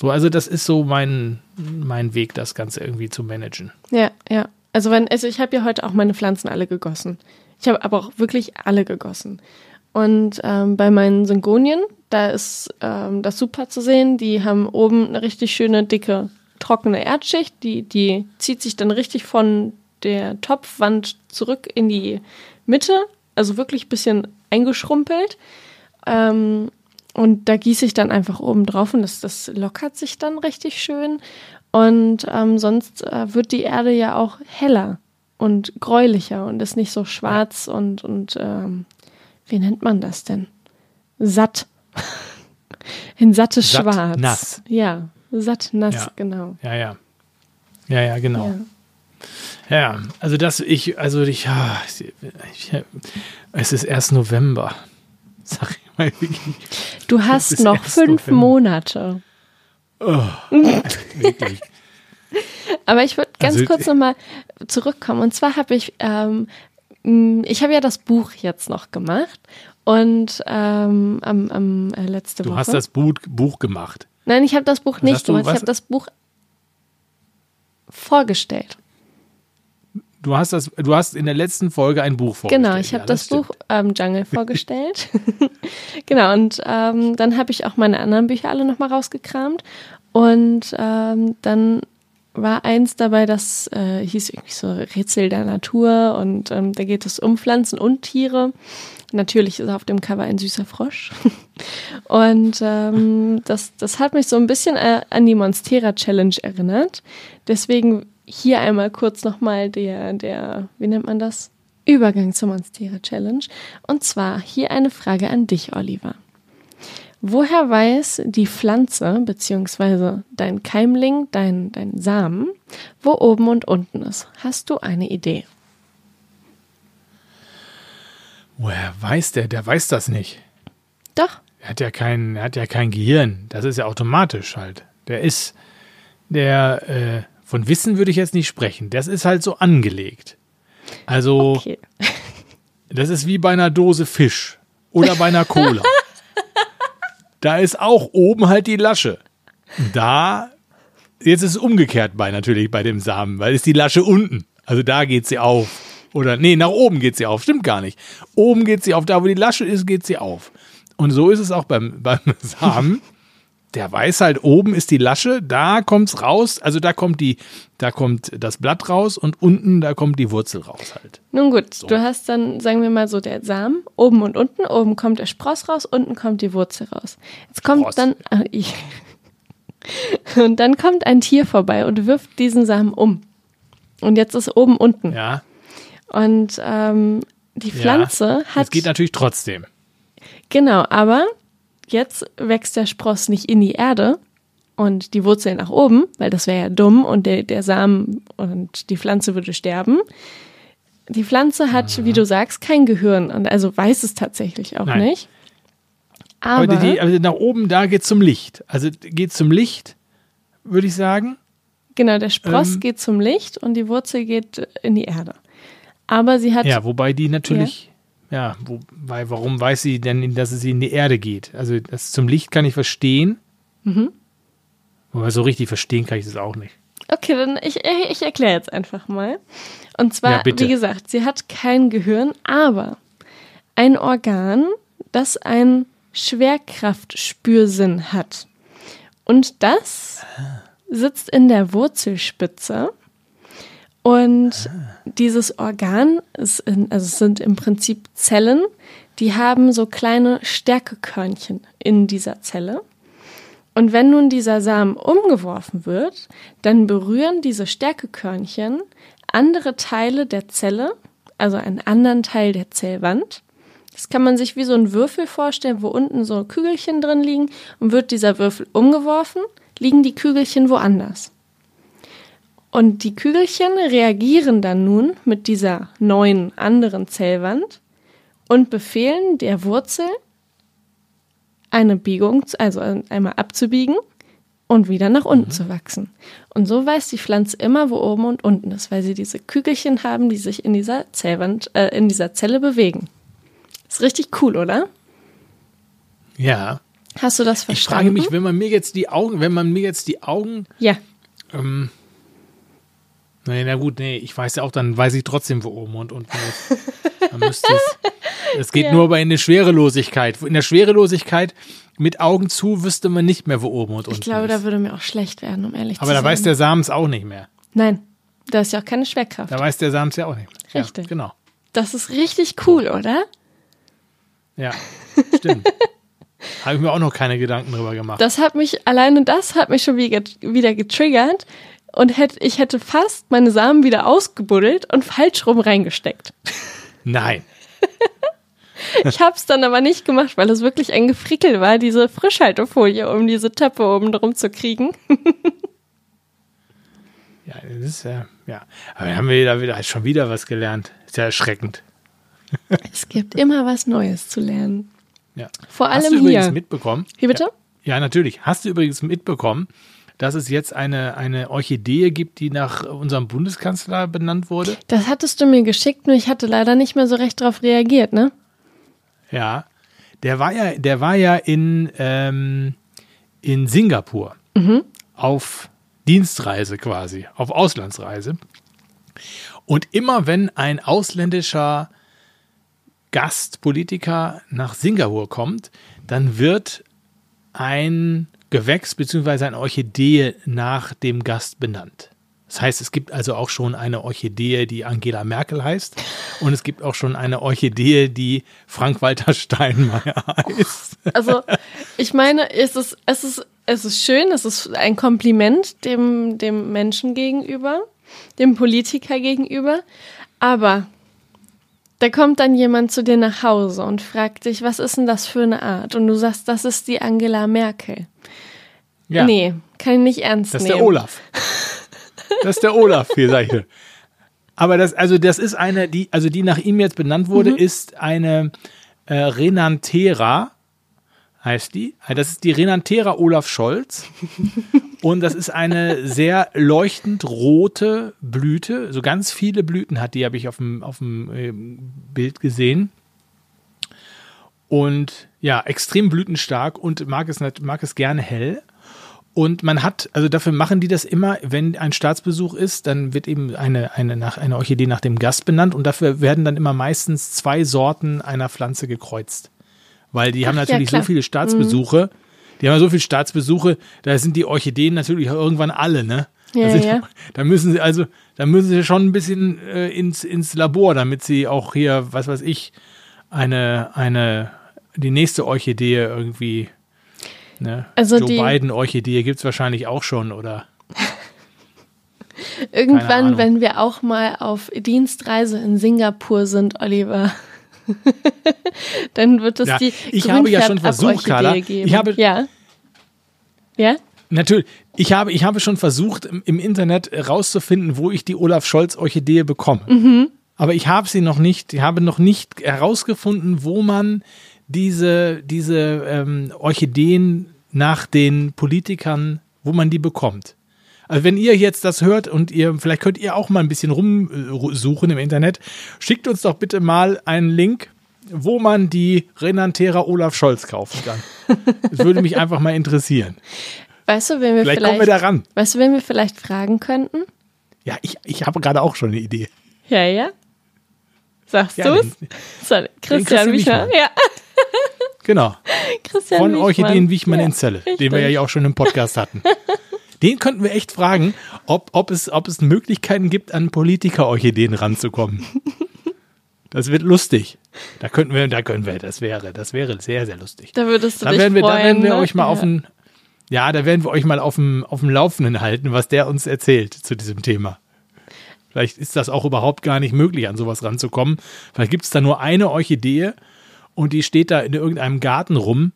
so. Also das ist so mein, mein Weg, das Ganze irgendwie zu managen. Ja, ja. Also wenn, also ich habe ja heute auch meine Pflanzen alle gegossen. Ich habe aber auch wirklich alle gegossen. Und ähm, bei meinen Syngonien, da ist ähm, das super zu sehen. Die haben oben eine richtig schöne, dicke, trockene Erdschicht. Die, die zieht sich dann richtig von der Topfwand zurück in die Mitte. Also wirklich ein bisschen eingeschrumpelt. Ähm, und da gieße ich dann einfach oben drauf und das, das lockert sich dann richtig schön. Und ähm, sonst äh, wird die Erde ja auch heller und gräulicher und ist nicht so schwarz und, und ähm, wie nennt man das denn? Satt. In sattes satt Schwarz. Nass. Ja, satt nass, ja. genau. Ja, ja. Ja, ja, genau. Ja. ja. also das, ich, also ich, ja, ich, es ist erst November. Sag ich mal wirklich. Du hast noch fünf November. Monate. Oh, wirklich. Aber ich würde ganz also, kurz nochmal zurückkommen. Und zwar habe ich ähm, ich habe ja das Buch jetzt noch gemacht und ähm, am, am äh, letzte du Woche. Du hast das Buch, Buch gemacht. Nein, ich habe das Buch was nicht gemacht. Ich habe das Buch vorgestellt. Du hast das, du hast in der letzten Folge ein Buch vorgestellt. Genau, ich habe ja, das, das Buch ähm, Jungle vorgestellt. genau, und ähm, dann habe ich auch meine anderen Bücher alle nochmal rausgekramt. Und ähm, dann war eins dabei, das äh, hieß irgendwie so Rätsel der Natur und ähm, da geht es um Pflanzen und Tiere. Natürlich ist auf dem Cover ein süßer Frosch. und ähm, das, das hat mich so ein bisschen äh, an die Monstera Challenge erinnert. Deswegen hier einmal kurz nochmal der, der, wie nennt man das? Übergang zur Monstera Challenge. Und zwar hier eine Frage an dich, Oliver. Woher weiß die Pflanze bzw. dein Keimling, dein, dein Samen, wo oben und unten ist? Hast du eine Idee? Woher weiß der? Der weiß das nicht. Doch. Er hat ja kein, er hat ja kein Gehirn. Das ist ja automatisch halt. Der ist, der, äh, von Wissen würde ich jetzt nicht sprechen. Das ist halt so angelegt. Also, okay. das ist wie bei einer Dose Fisch oder bei einer Cola. da ist auch oben halt die Lasche. Da, jetzt ist es umgekehrt bei natürlich bei dem Samen, weil ist die Lasche unten. Also da geht sie auf. Oder nee, nach oben geht sie auf. Stimmt gar nicht. Oben geht sie auf, da wo die Lasche ist, geht sie auf. Und so ist es auch beim, beim Samen der weiß halt, oben ist die Lasche, da kommt's raus, also da kommt die, da kommt das Blatt raus und unten, da kommt die Wurzel raus halt. Nun gut, so. du hast dann, sagen wir mal so, der Samen, oben und unten, oben kommt der Spross raus, unten kommt die Wurzel raus. Jetzt kommt Spross. dann, ich, und dann kommt ein Tier vorbei und wirft diesen Samen um. Und jetzt ist oben unten. Ja. Und ähm, die Pflanze ja, hat. Es geht natürlich trotzdem. Genau, aber jetzt wächst der Spross nicht in die Erde und die Wurzel nach oben, weil das wäre ja dumm und der, der Samen und die Pflanze würde sterben. Die Pflanze hat, wie du sagst, kein Gehirn und also weiß es tatsächlich auch Nein. nicht. Aber, Aber die, also nach oben, da geht zum Licht. Also geht zum Licht, würde ich sagen. Genau, der Spross ähm, geht zum Licht und die Wurzel geht in die Erde. Aber sie hat. Ja, wobei die natürlich ja, wo, weil, warum weiß sie denn, dass es in die Erde geht? Also das zum Licht kann ich verstehen. Mhm. Aber so richtig verstehen kann ich das auch nicht. Okay, dann ich, ich erkläre jetzt einfach mal. Und zwar, ja, wie gesagt, sie hat kein Gehirn, aber ein Organ, das einen Schwerkraftspürsinn hat. Und das sitzt in der Wurzelspitze und dieses Organ, ist in, also es sind im Prinzip Zellen, die haben so kleine Stärkekörnchen in dieser Zelle. Und wenn nun dieser Samen umgeworfen wird, dann berühren diese Stärkekörnchen andere Teile der Zelle, also einen anderen Teil der Zellwand. Das kann man sich wie so ein Würfel vorstellen, wo unten so Kügelchen drin liegen und wird dieser Würfel umgeworfen, liegen die Kügelchen woanders. Und die Kügelchen reagieren dann nun mit dieser neuen anderen Zellwand und befehlen der Wurzel eine Biegung, also einmal abzubiegen und wieder nach unten mhm. zu wachsen. Und so weiß die Pflanze immer, wo oben und unten ist, weil sie diese Kügelchen haben, die sich in dieser Zellwand, äh, in dieser Zelle bewegen. Ist richtig cool, oder? Ja. Hast du das verstanden? Ich frage mich, wenn man mir jetzt die Augen, wenn man mir jetzt die Augen. Ja. Ähm, Nee, na gut, nee, ich weiß ja auch, dann weiß ich trotzdem, wo oben und unten ist. Dann müsste es. Es geht ja. nur aber in der Schwerelosigkeit. In der Schwerelosigkeit mit Augen zu wüsste man nicht mehr, wo oben und unten ist. Ich glaube, ist. da würde mir auch schlecht werden, um ehrlich aber zu sein. Aber da weiß der Samens auch nicht mehr. Nein, da ist ja auch keine Schwerkraft. Da weiß der Samens ja auch nicht mehr. Richtig. Ja, genau. Das ist richtig cool, oder? Ja, stimmt. Habe ich mir auch noch keine Gedanken drüber gemacht. Das hat mich, alleine das hat mich schon wieder getriggert, und hätte, ich hätte fast meine Samen wieder ausgebuddelt und falsch rum reingesteckt. Nein. ich habe es dann aber nicht gemacht, weil es wirklich ein Gefrickel war, diese Frischhaltefolie, um diese Töpfe oben drum zu kriegen. ja, das ist ja, ja. Aber haben wir da wieder schon wieder was gelernt. Ist ja erschreckend. es gibt immer was Neues zu lernen. Ja. Vor allem Hast du übrigens hier. mitbekommen? Wie bitte? Ja, ja, natürlich. Hast du übrigens mitbekommen, dass es jetzt eine, eine Orchidee gibt, die nach unserem Bundeskanzler benannt wurde? Das hattest du mir geschickt, nur ich hatte leider nicht mehr so recht darauf reagiert, ne? Ja. Der war ja, der war ja in, ähm, in Singapur mhm. auf Dienstreise quasi, auf Auslandsreise. Und immer wenn ein ausländischer Gastpolitiker nach Singapur kommt, dann wird ein Gewächs bzw. eine Orchidee nach dem Gast benannt. Das heißt, es gibt also auch schon eine Orchidee, die Angela Merkel heißt. Und es gibt auch schon eine Orchidee, die Frank-Walter Steinmeier heißt. Also, ich meine, es ist, es ist, es ist schön, es ist ein Kompliment dem, dem Menschen gegenüber, dem Politiker gegenüber. Aber da kommt dann jemand zu dir nach Hause und fragt dich, was ist denn das für eine Art? Und du sagst, das ist die Angela Merkel. Ja. Nee, kann ich nicht ernst das nehmen. Das ist der Olaf. Das ist der Olaf, hier sag ich. Aber das, also das ist eine, die, also die nach ihm jetzt benannt wurde, mhm. ist eine äh, Renantera, heißt die. Das ist die Renantera Olaf Scholz. Und das ist eine sehr leuchtend rote Blüte. So ganz viele Blüten hat die, habe ich auf dem, auf dem äh, Bild gesehen. Und ja, extrem blütenstark und mag es, mag es gerne hell. Und man hat, also dafür machen die das immer, wenn ein Staatsbesuch ist, dann wird eben eine, eine, nach, eine Orchidee nach dem Gast benannt und dafür werden dann immer meistens zwei Sorten einer Pflanze gekreuzt. Weil die Ach, haben natürlich ja, so viele Staatsbesuche, mhm. die haben so viele Staatsbesuche, da sind die Orchideen natürlich irgendwann alle, ne? Ja, da, sind, ja. da müssen sie also, da müssen sie schon ein bisschen äh, ins, ins Labor, damit sie auch hier, was weiß ich, eine, eine, die nächste Orchidee irgendwie Ne? Also Joe die, Biden Orchidee gibt es wahrscheinlich auch schon, oder? Irgendwann, wenn wir auch mal auf Dienstreise in Singapur sind, Oliver, dann wird es ja, die Ich habe ja schon versucht, Carla. Geben. Ich habe, ja. Ja? Natürlich. Ich habe, ich habe schon versucht, im, Internet herauszufinden, wo ich die Olaf Scholz Orchidee bekomme. Mhm. Aber ich habe sie noch nicht, ich habe noch nicht herausgefunden, wo man diese, diese ähm, Orchideen nach den Politikern, wo man die bekommt. Also wenn ihr jetzt das hört und ihr, vielleicht könnt ihr auch mal ein bisschen rumsuchen im Internet, schickt uns doch bitte mal einen Link, wo man die Renantera Olaf Scholz kaufen kann. Das würde mich einfach mal interessieren. Weißt du, wenn wir vielleicht, vielleicht kommen wir daran. Weißt du, wenn wir vielleicht fragen könnten? Ja, ich, ich habe gerade auch schon eine Idee. Ja, ja. Sagst ja, du's? Christian, Christian Wichmann. Ja. Genau. Christian Von Wichmann. Orchideen Wichmann ja, in Zelle, richtig. den wir ja auch schon im Podcast hatten. Den könnten wir echt fragen, ob, ob, es, ob es Möglichkeiten gibt, an Politiker-Orchideen ranzukommen. Das wird lustig. Da könnten wir, da können wir, das wäre, das wäre sehr, sehr lustig. Da würdest du da dich werden wir, freuen, Da werden wir ne? euch mal ja. auf den, ja, da werden wir euch mal auf dem, auf dem Laufenden halten, was der uns erzählt zu diesem Thema. Vielleicht ist das auch überhaupt gar nicht möglich, an sowas ranzukommen. Vielleicht gibt es da nur eine Orchidee und die steht da in irgendeinem Garten rum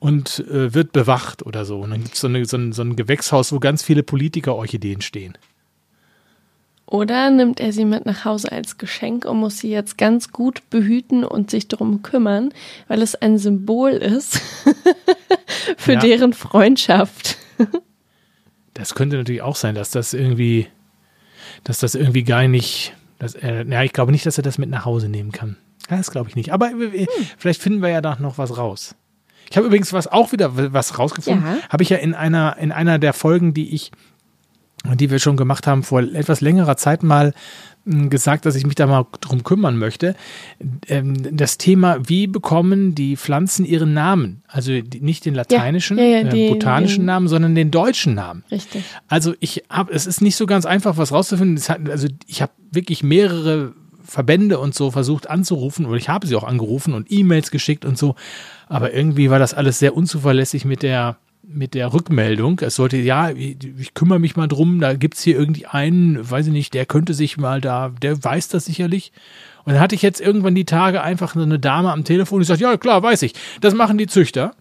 und äh, wird bewacht oder so. Und dann gibt so es so, ein, so ein Gewächshaus, wo ganz viele Politiker-Orchideen stehen. Oder nimmt er sie mit nach Hause als Geschenk und muss sie jetzt ganz gut behüten und sich darum kümmern, weil es ein Symbol ist für Ja. deren Freundschaft. das könnte natürlich auch sein, dass das irgendwie, dass das irgendwie gar nicht, dass er, ja, ich glaube nicht, dass er das mit nach Hause nehmen kann. Das glaube ich nicht. Aber hm. vielleicht finden wir ja da noch was raus. Ich habe übrigens was auch wieder was rausgefunden. Ja. Habe ich ja in einer, in einer der Folgen, die ich, die wir schon gemacht haben, vor etwas längerer Zeit mal hm, gesagt, dass ich mich da mal drum kümmern möchte. Ähm, das Thema, wie bekommen die Pflanzen ihren Namen? Also nicht den lateinischen, ja, ja, ja, äh, botanischen den, Namen, sondern den deutschen Namen. Richtig. Also ich habe, es ist nicht so ganz einfach, was rauszufinden. Hat, also ich habe wirklich mehrere Verbände und so versucht anzurufen oder ich habe sie auch angerufen und E-Mails geschickt und so. Aber irgendwie war das alles sehr unzuverlässig mit der, mit der Rückmeldung. Es sollte, ja, ich, kümmere mich mal drum, da gibt es hier irgendwie einen, weiß ich nicht, der könnte sich mal da, der weiß das sicherlich. Und dann hatte ich jetzt irgendwann die Tage einfach eine Dame am Telefon, die sagt, ja klar, weiß ich, das machen die Züchter.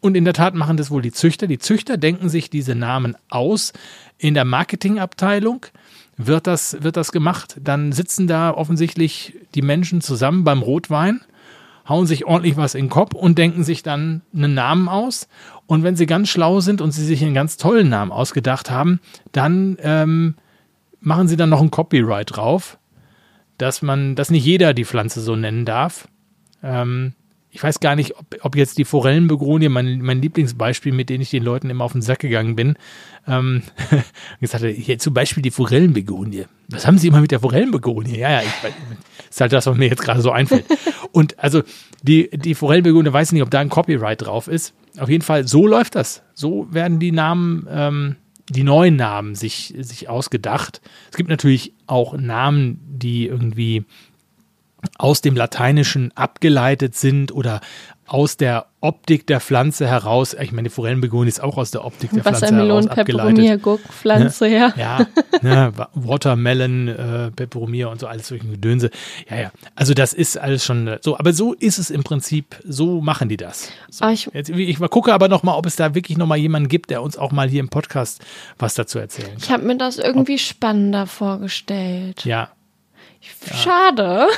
Und in der Tat machen das wohl die Züchter. Die Züchter denken sich diese Namen aus in der Marketingabteilung wird das, wird das gemacht. Dann sitzen da offensichtlich die Menschen zusammen beim Rotwein, hauen sich ordentlich was in den Kopf und denken sich dann einen Namen aus. Und wenn sie ganz schlau sind und sie sich einen ganz tollen Namen ausgedacht haben, dann ähm, machen sie dann noch ein Copyright drauf, dass man, dass nicht jeder die Pflanze so nennen darf. Ähm, ich weiß gar nicht, ob, ob jetzt die Forellenbegonie, mein, mein Lieblingsbeispiel, mit dem ich den Leuten immer auf den Sack gegangen bin, ähm, gesagt hat, hier zum Beispiel die Forellenbegonie. Was haben Sie immer mit der Forellenbegonie? Ja, ja, ich, ist halt das, was mir jetzt gerade so einfällt. Und also die, die Forellenbegonie, weiß nicht, ob da ein Copyright drauf ist. Auf jeden Fall, so läuft das. So werden die Namen, ähm, die neuen Namen sich, sich ausgedacht. Es gibt natürlich auch Namen, die irgendwie aus dem Lateinischen abgeleitet sind oder aus der Optik der Pflanze heraus. Ich meine, die Forellenbegonie ist auch aus der Optik der Pflanze heraus abgeleitet. Gurkenpflanze, ne? ja. Ja, ne? Watermelon, äh, Peperomia und so alles solche Gedönse. Ja, ja. Also das ist alles schon so. Aber so ist es im Prinzip. So machen die das. So. Ah, ich, Jetzt, ich mal gucke aber noch mal, ob es da wirklich noch mal jemanden gibt, der uns auch mal hier im Podcast was dazu erzählen kann. Ich habe mir das irgendwie ob, spannender vorgestellt. Ja, Schade.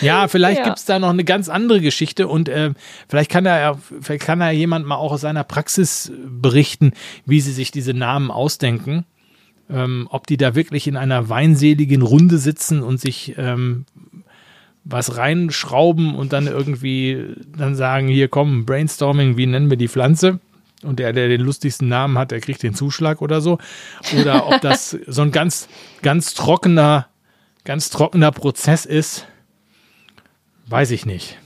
Ja, vielleicht ja. gibt es da noch eine ganz andere Geschichte und äh, vielleicht kann da ja, vielleicht kann da jemand mal auch aus seiner Praxis berichten, wie sie sich diese Namen ausdenken. Ähm, ob die da wirklich in einer weinseligen Runde sitzen und sich ähm, was reinschrauben und dann irgendwie dann sagen, hier komm, Brainstorming, wie nennen wir die Pflanze? Und der, der den lustigsten Namen hat, der kriegt den Zuschlag oder so. Oder ob das so ein ganz, ganz trockener ganz trockener Prozess ist, weiß ich nicht.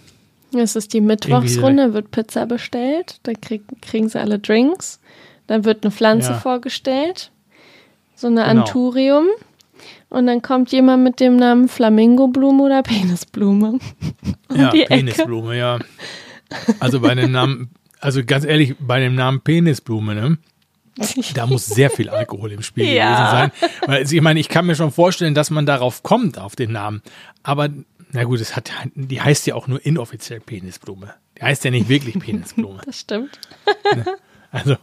Es ist die Mittwochsrunde, wird Pizza bestellt, dann krieg, kriegen sie alle Drinks, dann wird eine Pflanze ja. vorgestellt, so eine genau. Anturium. Und dann kommt jemand mit dem Namen Flamingoblume oder Penisblume. Um ja, Penisblume, ja. Also bei dem Namen, also ganz ehrlich, bei dem Namen Penisblume, ne? Da muss sehr viel Alkohol im Spiel ja. gewesen sein. Weil, ich meine, ich kann mir schon vorstellen, dass man darauf kommt, auf den Namen. Aber, na gut, es hat, die heißt ja auch nur inoffiziell Penisblume. Die heißt ja nicht wirklich Penisblume. Das stimmt. Ne? Also,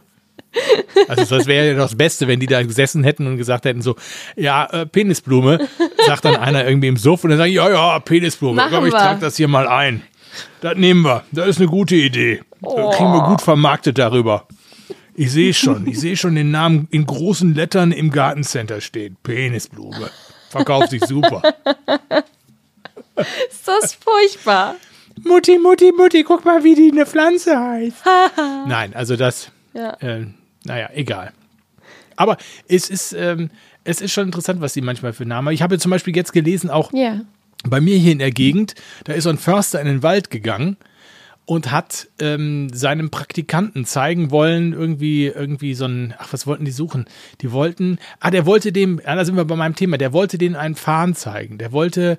also das wäre ja das Beste, wenn die da gesessen hätten und gesagt hätten so, ja, äh, Penisblume, sagt dann einer irgendwie im Suff und dann sagen, ja, ja, Penisblume, ich glaube, ich trage das hier mal ein. Das nehmen wir, das ist eine gute Idee. Oh. Kriegen wir gut vermarktet darüber. Ich sehe schon, ich sehe schon den Namen in großen Lettern im Gartencenter stehen. Penisblume. Verkauft sich super. Ist das furchtbar? Mutti, Mutti, Mutti, guck mal, wie die eine Pflanze heißt. Nein, also das, ja. äh, naja, egal. Aber es ist, ähm, es ist schon interessant, was die manchmal für Namen haben. Ich habe zum Beispiel jetzt gelesen, auch yeah. bei mir hier in der Gegend, da ist so ein Förster in den Wald gegangen und hat ähm, seinem Praktikanten zeigen wollen, irgendwie, irgendwie so ein, ach, was wollten die suchen? Die wollten, ah, der wollte dem, ja, da sind wir bei meinem Thema, der wollte denen einen Fahnen zeigen. Der wollte,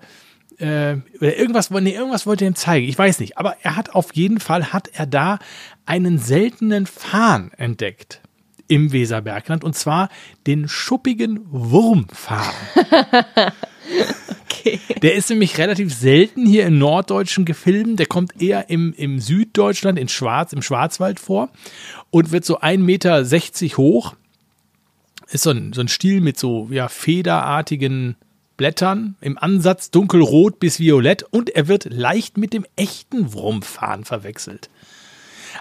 äh, irgendwas, nee, irgendwas wollte er ihm zeigen, ich weiß nicht. Aber er hat auf jeden Fall, hat er da einen seltenen Fahnen entdeckt im Weserbergland und zwar den schuppigen Wurmfahnen. Okay. Der ist nämlich relativ selten hier in norddeutschen Gefilden. Der kommt eher im, im Süddeutschland, in Schwarz, im Schwarzwald vor und wird so 1,60 Meter hoch. Ist so ein, so ein Stiel mit so ja, federartigen Blättern, im Ansatz dunkelrot bis violett und er wird leicht mit dem echten Wurmfarn verwechselt.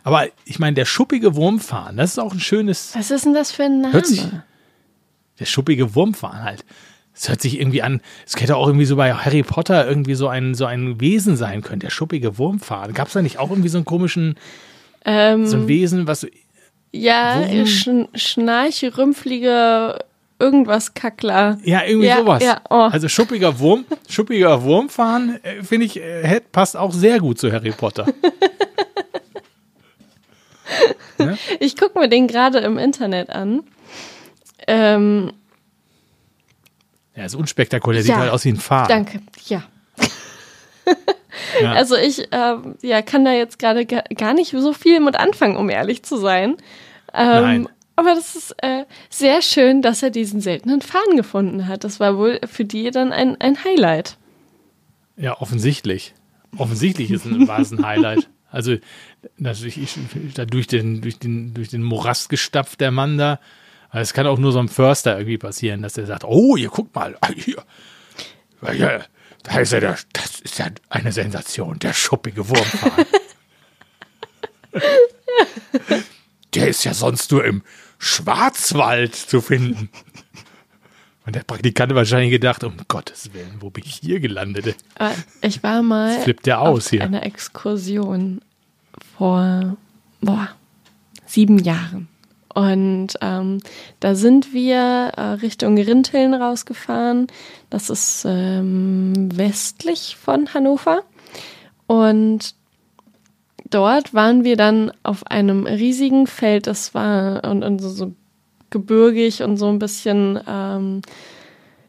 Aber ich meine, der schuppige Wurmfahnen, das ist auch ein schönes. Was ist denn das für ein Name? Hört sich, der schuppige Wurmfahnen halt. Es hört sich irgendwie an, es hätte auch irgendwie so bei Harry Potter irgendwie so ein, so ein Wesen sein können, der schuppige Wurmfahnen. Gab es da nicht auch irgendwie so einen komischen, ähm, so ein Wesen, was. Ja, Wurm- sch schnarche, rümpflige, irgendwas Kackler. Ja, irgendwie Ja, sowas. ja, oh. Also schuppiger Wurm, schuppiger Wurmfahnen, äh, finde ich, äh, passt auch sehr gut zu Harry Potter. Ich gucke mir den gerade im Internet an. Ähm, Ja, ist unspektakulär, sieht Ja, halt aus wie ein Pfad. danke, ja. Ja. Also ich ähm, ja, kann da jetzt gerade ga- gar nicht so viel mit anfangen, um ehrlich zu sein. Ähm, Nein. Aber das ist äh, sehr schön, dass er diesen seltenen Faden gefunden hat. Das war wohl für die dann ein, ein Highlight. Ja, offensichtlich. Offensichtlich ist ein, war es ein Highlight. Also, natürlich, ich, da durch den, durch den, durch den Morast gestapft, der Mann da. Aber Es kann auch nur so einem Förster irgendwie passieren, dass der sagt, oh, ihr guckt mal, ah, hier. Ja, ja, da ist ja der, das ist ja eine Sensation, der schuppige Wurmfahnen. der ist ja sonst nur im Schwarzwald zu finden. Und der Praktikant hat wahrscheinlich gedacht, um Gottes Willen, wo bin ich hier gelandet? Aber ich war mal flippt der aus auf hier. einer Exkursion vor boah, sieben Jahren. Und ähm, da sind wir äh, Richtung Rinteln rausgefahren. Das ist ähm, westlich von Hannover. Und dort waren wir dann auf einem riesigen Feld. Das war und, und so, so gebirgig und so ein bisschen. Ähm,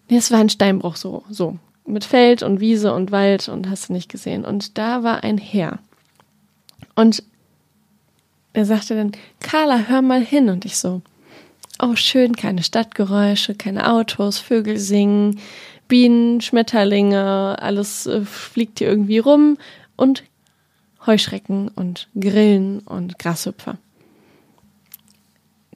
nee, es war ein Steinbruch so, so mit Feld und Wiese und Wald und hast du nicht gesehen. Und da war ein Herr. Und er sagte dann, Carla, hör mal hin. Und ich so, oh schön, keine Stadtgeräusche, keine Autos, Vögel singen, Bienen, Schmetterlinge, alles äh, fliegt hier irgendwie rum und Heuschrecken und Grillen und Grashüpfer.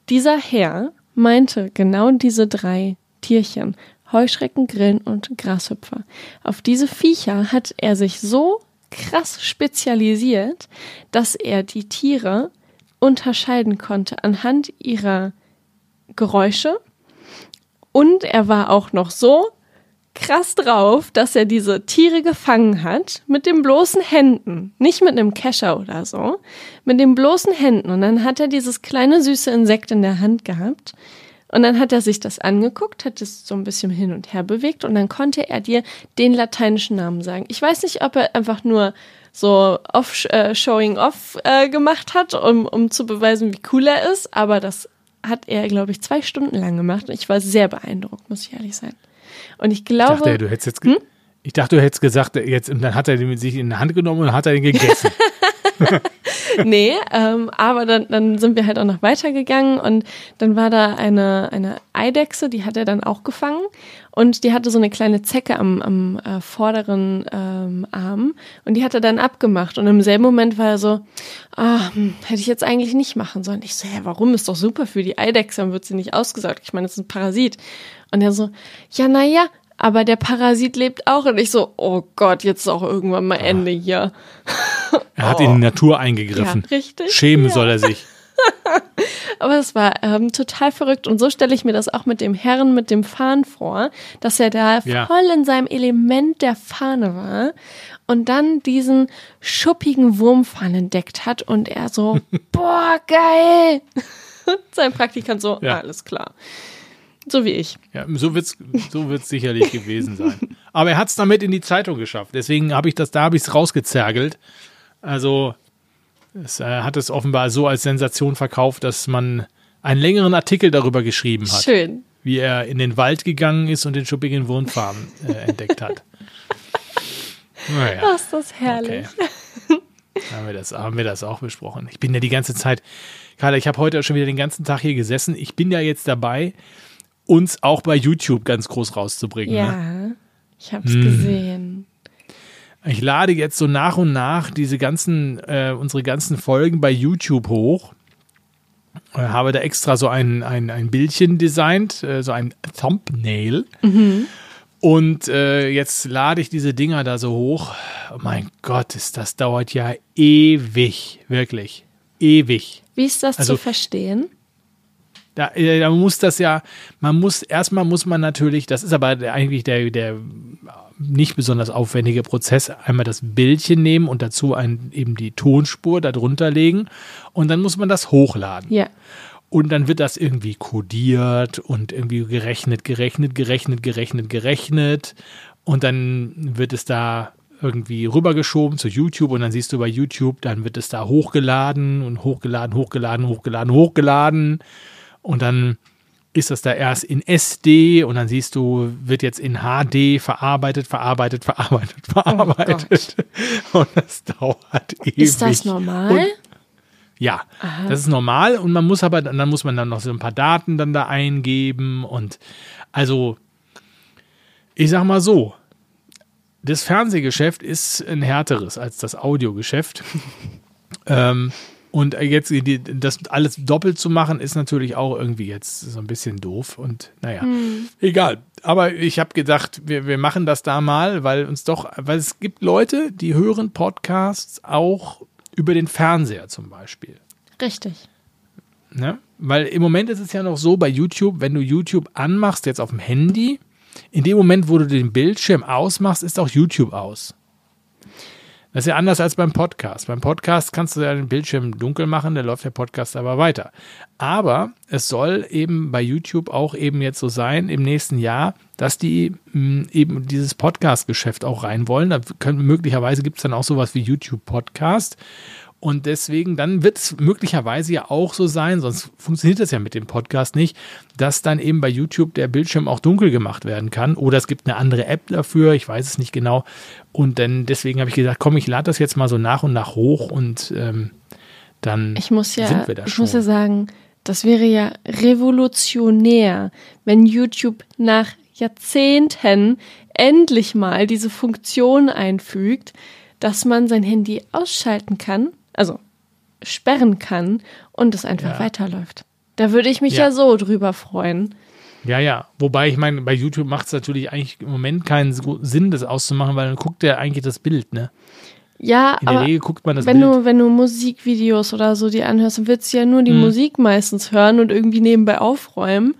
Dieser Herr meinte genau diese drei Tierchen, Heuschrecken, Grillen und Grashüpfer. Auf diese Viecher hat er sich so krass spezialisiert, dass er die Tiere unterscheiden konnte anhand ihrer Geräusche. Und er war auch noch so krass drauf, dass er diese Tiere gefangen hat mit den bloßen Händen, nicht mit einem Kescher oder so, mit den bloßen Händen. Und dann hat er dieses kleine süße Insekt in der Hand gehabt. Und dann hat er sich das angeguckt, hat es so ein bisschen hin und her bewegt und dann konnte er dir den lateinischen Namen sagen. Ich weiß nicht, ob er einfach nur so off, äh, Showing Off äh, gemacht hat, um, um zu beweisen, wie cool er ist, aber das hat er, glaube ich, zwei Stunden lang gemacht und ich war sehr beeindruckt, muss ich ehrlich sein. Und ich Ich glaube, dachte, du hättest jetzt, ge- ich dachte, du hättest gesagt, jetzt, und dann hat er den mit sich in die Hand genommen und hat er den gegessen. nee, ähm, aber dann, dann sind wir halt auch noch weitergegangen und dann war da eine, eine Eidechse, die hat er dann auch gefangen und die hatte so eine kleine Zecke am, am äh, vorderen ähm, Arm und die hat er dann abgemacht und im selben Moment war er so, ah, hm, hätte ich jetzt eigentlich nicht machen sollen. Ich so, hä, warum? Ist doch super für die Eidechse, dann wird sie nicht ausgesaugt. Ich meine, das ist ein Parasit. Und er so, ja, naja, aber der Parasit lebt auch. Und ich so, oh Gott, jetzt ist auch irgendwann mal Ende hier. Er hat in die Natur eingegriffen. Ja, richtig. Schämen Ja. soll er sich. Aber es war ähm, total verrückt. Und so stelle ich mir das auch mit dem Herrn mit dem Fahnen vor, dass er da Ja. voll in seinem Element der Fahne war und dann diesen schuppigen Wurmfahnen entdeckt hat und er so, boah, geil. Sein Praktikant so, Ja. alles klar. So wie ich. Ja, so wird's, so wird's sicherlich gewesen sein. Aber er hat es damit in die Zeitung geschafft. Deswegen habe ich das, da habe ich es rausgezergelt. Also es äh, hat es offenbar so als Sensation verkauft, dass man einen längeren Artikel darüber geschrieben hat, Schön. wie er in den Wald gegangen ist und den schuppigen Wurmfarben äh, entdeckt hat. Naja. Oh, ist das herrlich. Okay. haben, wir das, haben wir das auch besprochen. Ich bin ja die ganze Zeit, Carla, ich habe heute schon wieder den ganzen Tag hier gesessen. Ich bin ja jetzt dabei, uns auch bei YouTube ganz groß rauszubringen. Ne? Ja, ich habe es Hm. gesehen. Ich lade jetzt so nach und nach diese ganzen, äh, unsere ganzen Folgen bei YouTube hoch. Äh, habe da extra so ein, ein, ein Bildchen designt, äh, so ein Thumbnail. Und äh, jetzt lade ich diese Dinger da so hoch. Oh mein Gott, ist, das dauert ja ewig, wirklich. ewig. Wie ist das Also- zu verstehen? Da, äh, da muss das ja, man muss, erstmal muss man natürlich, das ist aber eigentlich der, der nicht besonders aufwendige Prozess, einmal das Bildchen nehmen und dazu ein, eben die Tonspur darunter legen und dann muss man das hochladen. Ja. Und dann wird das irgendwie kodiert und irgendwie gerechnet, gerechnet, gerechnet, gerechnet, gerechnet. Und dann wird es da irgendwie rübergeschoben zu YouTube und dann siehst du bei YouTube, dann wird es da hochgeladen und hochgeladen, hochgeladen, hochgeladen, hochgeladen. Und dann ist das da erst in SD und dann siehst du, wird jetzt in HD verarbeitet, verarbeitet, verarbeitet, verarbeitet. und das dauert ewig. Ist das normal? Und ja, das ist normal und man muss aber, dann muss man dann noch so ein paar Daten dann da eingeben und also, ich sag mal so, das Fernsehgeschäft ist ein härteres als das Audiogeschäft. ähm, und jetzt die, das alles doppelt zu machen, ist natürlich auch irgendwie jetzt so ein bisschen doof. Und naja, egal. Aber ich habe gedacht, wir, wir machen das da mal, weil uns doch, weil es gibt Leute, die hören Podcasts auch über den Fernseher zum Beispiel. Richtig. Ne? Weil im Moment ist es ja noch so bei YouTube, wenn du YouTube anmachst, jetzt auf dem Handy, in dem Moment, wo du den Bildschirm ausmachst, ist auch YouTube aus. Das ist ja anders als beim Podcast. Beim Podcast kannst du ja den Bildschirm dunkel machen, dann läuft der Podcast aber weiter. Aber es soll eben bei YouTube auch eben jetzt so sein im nächsten Jahr, dass die mh, eben dieses Podcast-Geschäft auch rein wollen. Da können, möglicherweise gibt es dann auch sowas wie YouTube-Podcast. Und deswegen, dann wird es möglicherweise ja auch so sein, sonst funktioniert das ja mit dem Podcast nicht, dass dann eben bei YouTube der Bildschirm auch dunkel gemacht werden kann. Oder es gibt eine andere App dafür, ich weiß es nicht genau. Und dann deswegen habe ich gesagt, komm, ich lade das jetzt mal so nach und nach hoch und ähm, dann Ich muss ja, sind wir da ich schon. muss ja sagen, das wäre ja revolutionär, wenn YouTube nach Jahrzehnten endlich mal diese Funktion einfügt, dass man sein Handy ausschalten kann, also sperren kann und es einfach Ja. weiterläuft. Da würde ich mich ja. Ja. so drüber freuen. Ja, ja. Wobei ich meine, bei YouTube macht es natürlich eigentlich im Moment keinen Sinn, das auszumachen, weil dann guckt der eigentlich das Bild, ne? Ja, In der aber Regel guckt man das wenn Bild. du, wenn du Musikvideos oder so dir anhörst, dann willst du ja nur die Mhm. Musik meistens hören und irgendwie nebenbei aufräumen.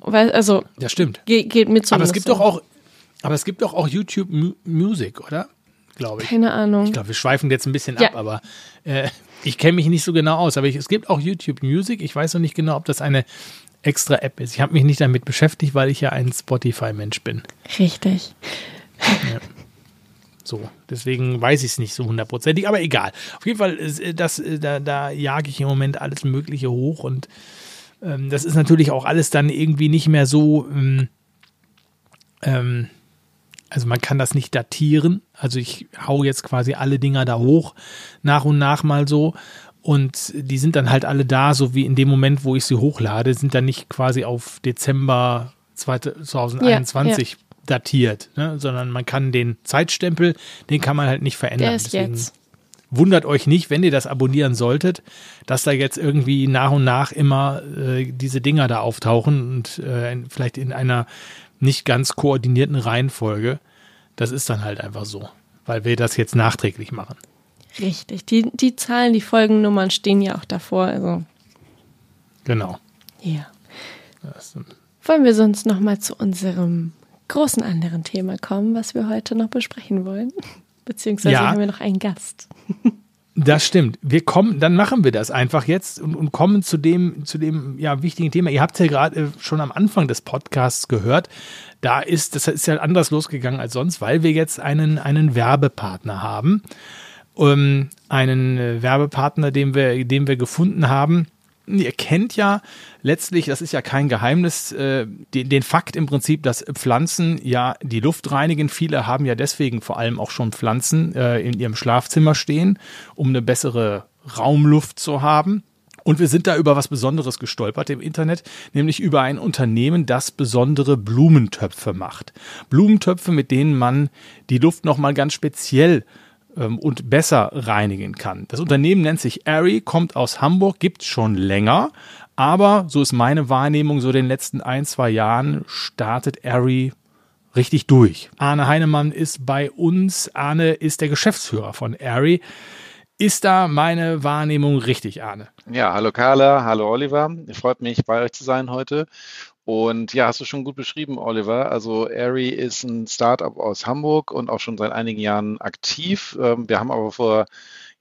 Weil, also, ja, stimmt. geht, geht mir zumindest Aber es gibt so. doch auch, aber es gibt doch auch YouTube Mu Music, oder? Glaube ich. Keine Ahnung. Ich glaube, wir schweifen jetzt ein bisschen Ja. ab, aber äh, ich kenne mich nicht so genau aus. Aber ich, es gibt auch YouTube Music. Ich weiß noch nicht genau, ob das eine extra App ist. Ich habe mich nicht damit beschäftigt, weil ich ja ein Spotify-Mensch bin. Richtig. So, deswegen weiß ich es nicht so hundertprozentig, aber egal. Auf jeden Fall, äh, das, äh, da, da jage ich im Moment alles Mögliche hoch und ähm, das ist natürlich auch alles dann irgendwie nicht mehr so, ähm, ähm, also man kann das nicht datieren. Also ich hau jetzt quasi alle Dinger da hoch, nach und nach mal so. Und die sind dann halt alle da, so wie in dem Moment, wo ich sie hochlade, sind dann nicht quasi auf Dezember 2021 datiert, ne? sondern man kann den Zeitstempel, den kann man halt nicht verändern. Der ist jetzt. wundert euch nicht, wenn ihr das abonnieren solltet, dass da jetzt irgendwie nach und nach immer äh, diese Dinger da auftauchen und äh, vielleicht in einer nicht ganz koordinierten Reihenfolge. Das ist dann halt einfach so, weil wir das jetzt nachträglich machen. Richtig. Die, die Zahlen, die Folgennummern stehen ja auch davor. Also, Genau. ja. Wollen wir sonst noch mal zu unserem großen anderen Thema kommen, was wir heute noch besprechen wollen? Beziehungsweise Ja. haben wir noch einen Gast. Das stimmt. Wir kommen, dann machen wir das einfach jetzt und, und kommen zu dem, zu dem ja, wichtigen Thema. Ihr habt es ja gerade äh, schon am Anfang des Podcasts gehört. Da ist, das ist ja anders losgegangen als sonst, weil wir jetzt einen, einen Werbepartner haben. Ähm, einen äh, Werbepartner, den wir, den wir gefunden haben. Ihr kennt ja letztlich, das ist ja kein Geheimnis, äh, den, den Fakt im Prinzip, dass Pflanzen ja die Luft reinigen. Viele haben ja deswegen vor allem auch schon Pflanzen äh, in ihrem Schlafzimmer stehen, um eine bessere Raumluft zu haben. Und wir sind da über was Besonderes gestolpert im Internet, nämlich über ein Unternehmen, das besondere Blumentöpfe macht. Blumentöpfe, mit denen man die Luft nochmal ganz speziell ähm, und besser reinigen kann. Das Unternehmen nennt sich Airy, kommt aus Hamburg, gibt schon länger, aber so ist meine Wahrnehmung, so in den letzten ein, zwei Jahren startet Airy richtig durch. Arne Heinemann ist bei uns. Arne ist der Geschäftsführer von Airy. Ist da meine Wahrnehmung richtig, Arne? Ja, hallo Carla, hallo Oliver. Freut mich, bei euch zu sein heute. Und ja, hast du schon gut beschrieben, Oliver. Also Airy ist ein Startup aus Hamburg und auch schon seit einigen Jahren aktiv. Ähm, wir haben aber vor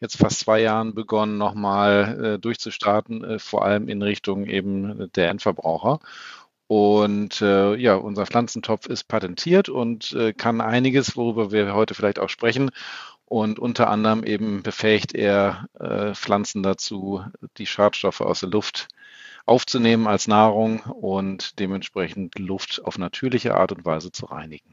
jetzt fast zwei Jahren begonnen, nochmal äh, durchzustarten, äh, vor allem in Richtung eben der Endverbraucher. Und äh, ja, unser Pflanzentopf ist patentiert und äh, kann einiges, worüber wir heute vielleicht auch sprechen. Und unter anderem eben befähigt er äh, Pflanzen dazu, die Schadstoffe aus der Luft aufzunehmen als Nahrung und dementsprechend Luft auf natürliche Art und Weise zu reinigen.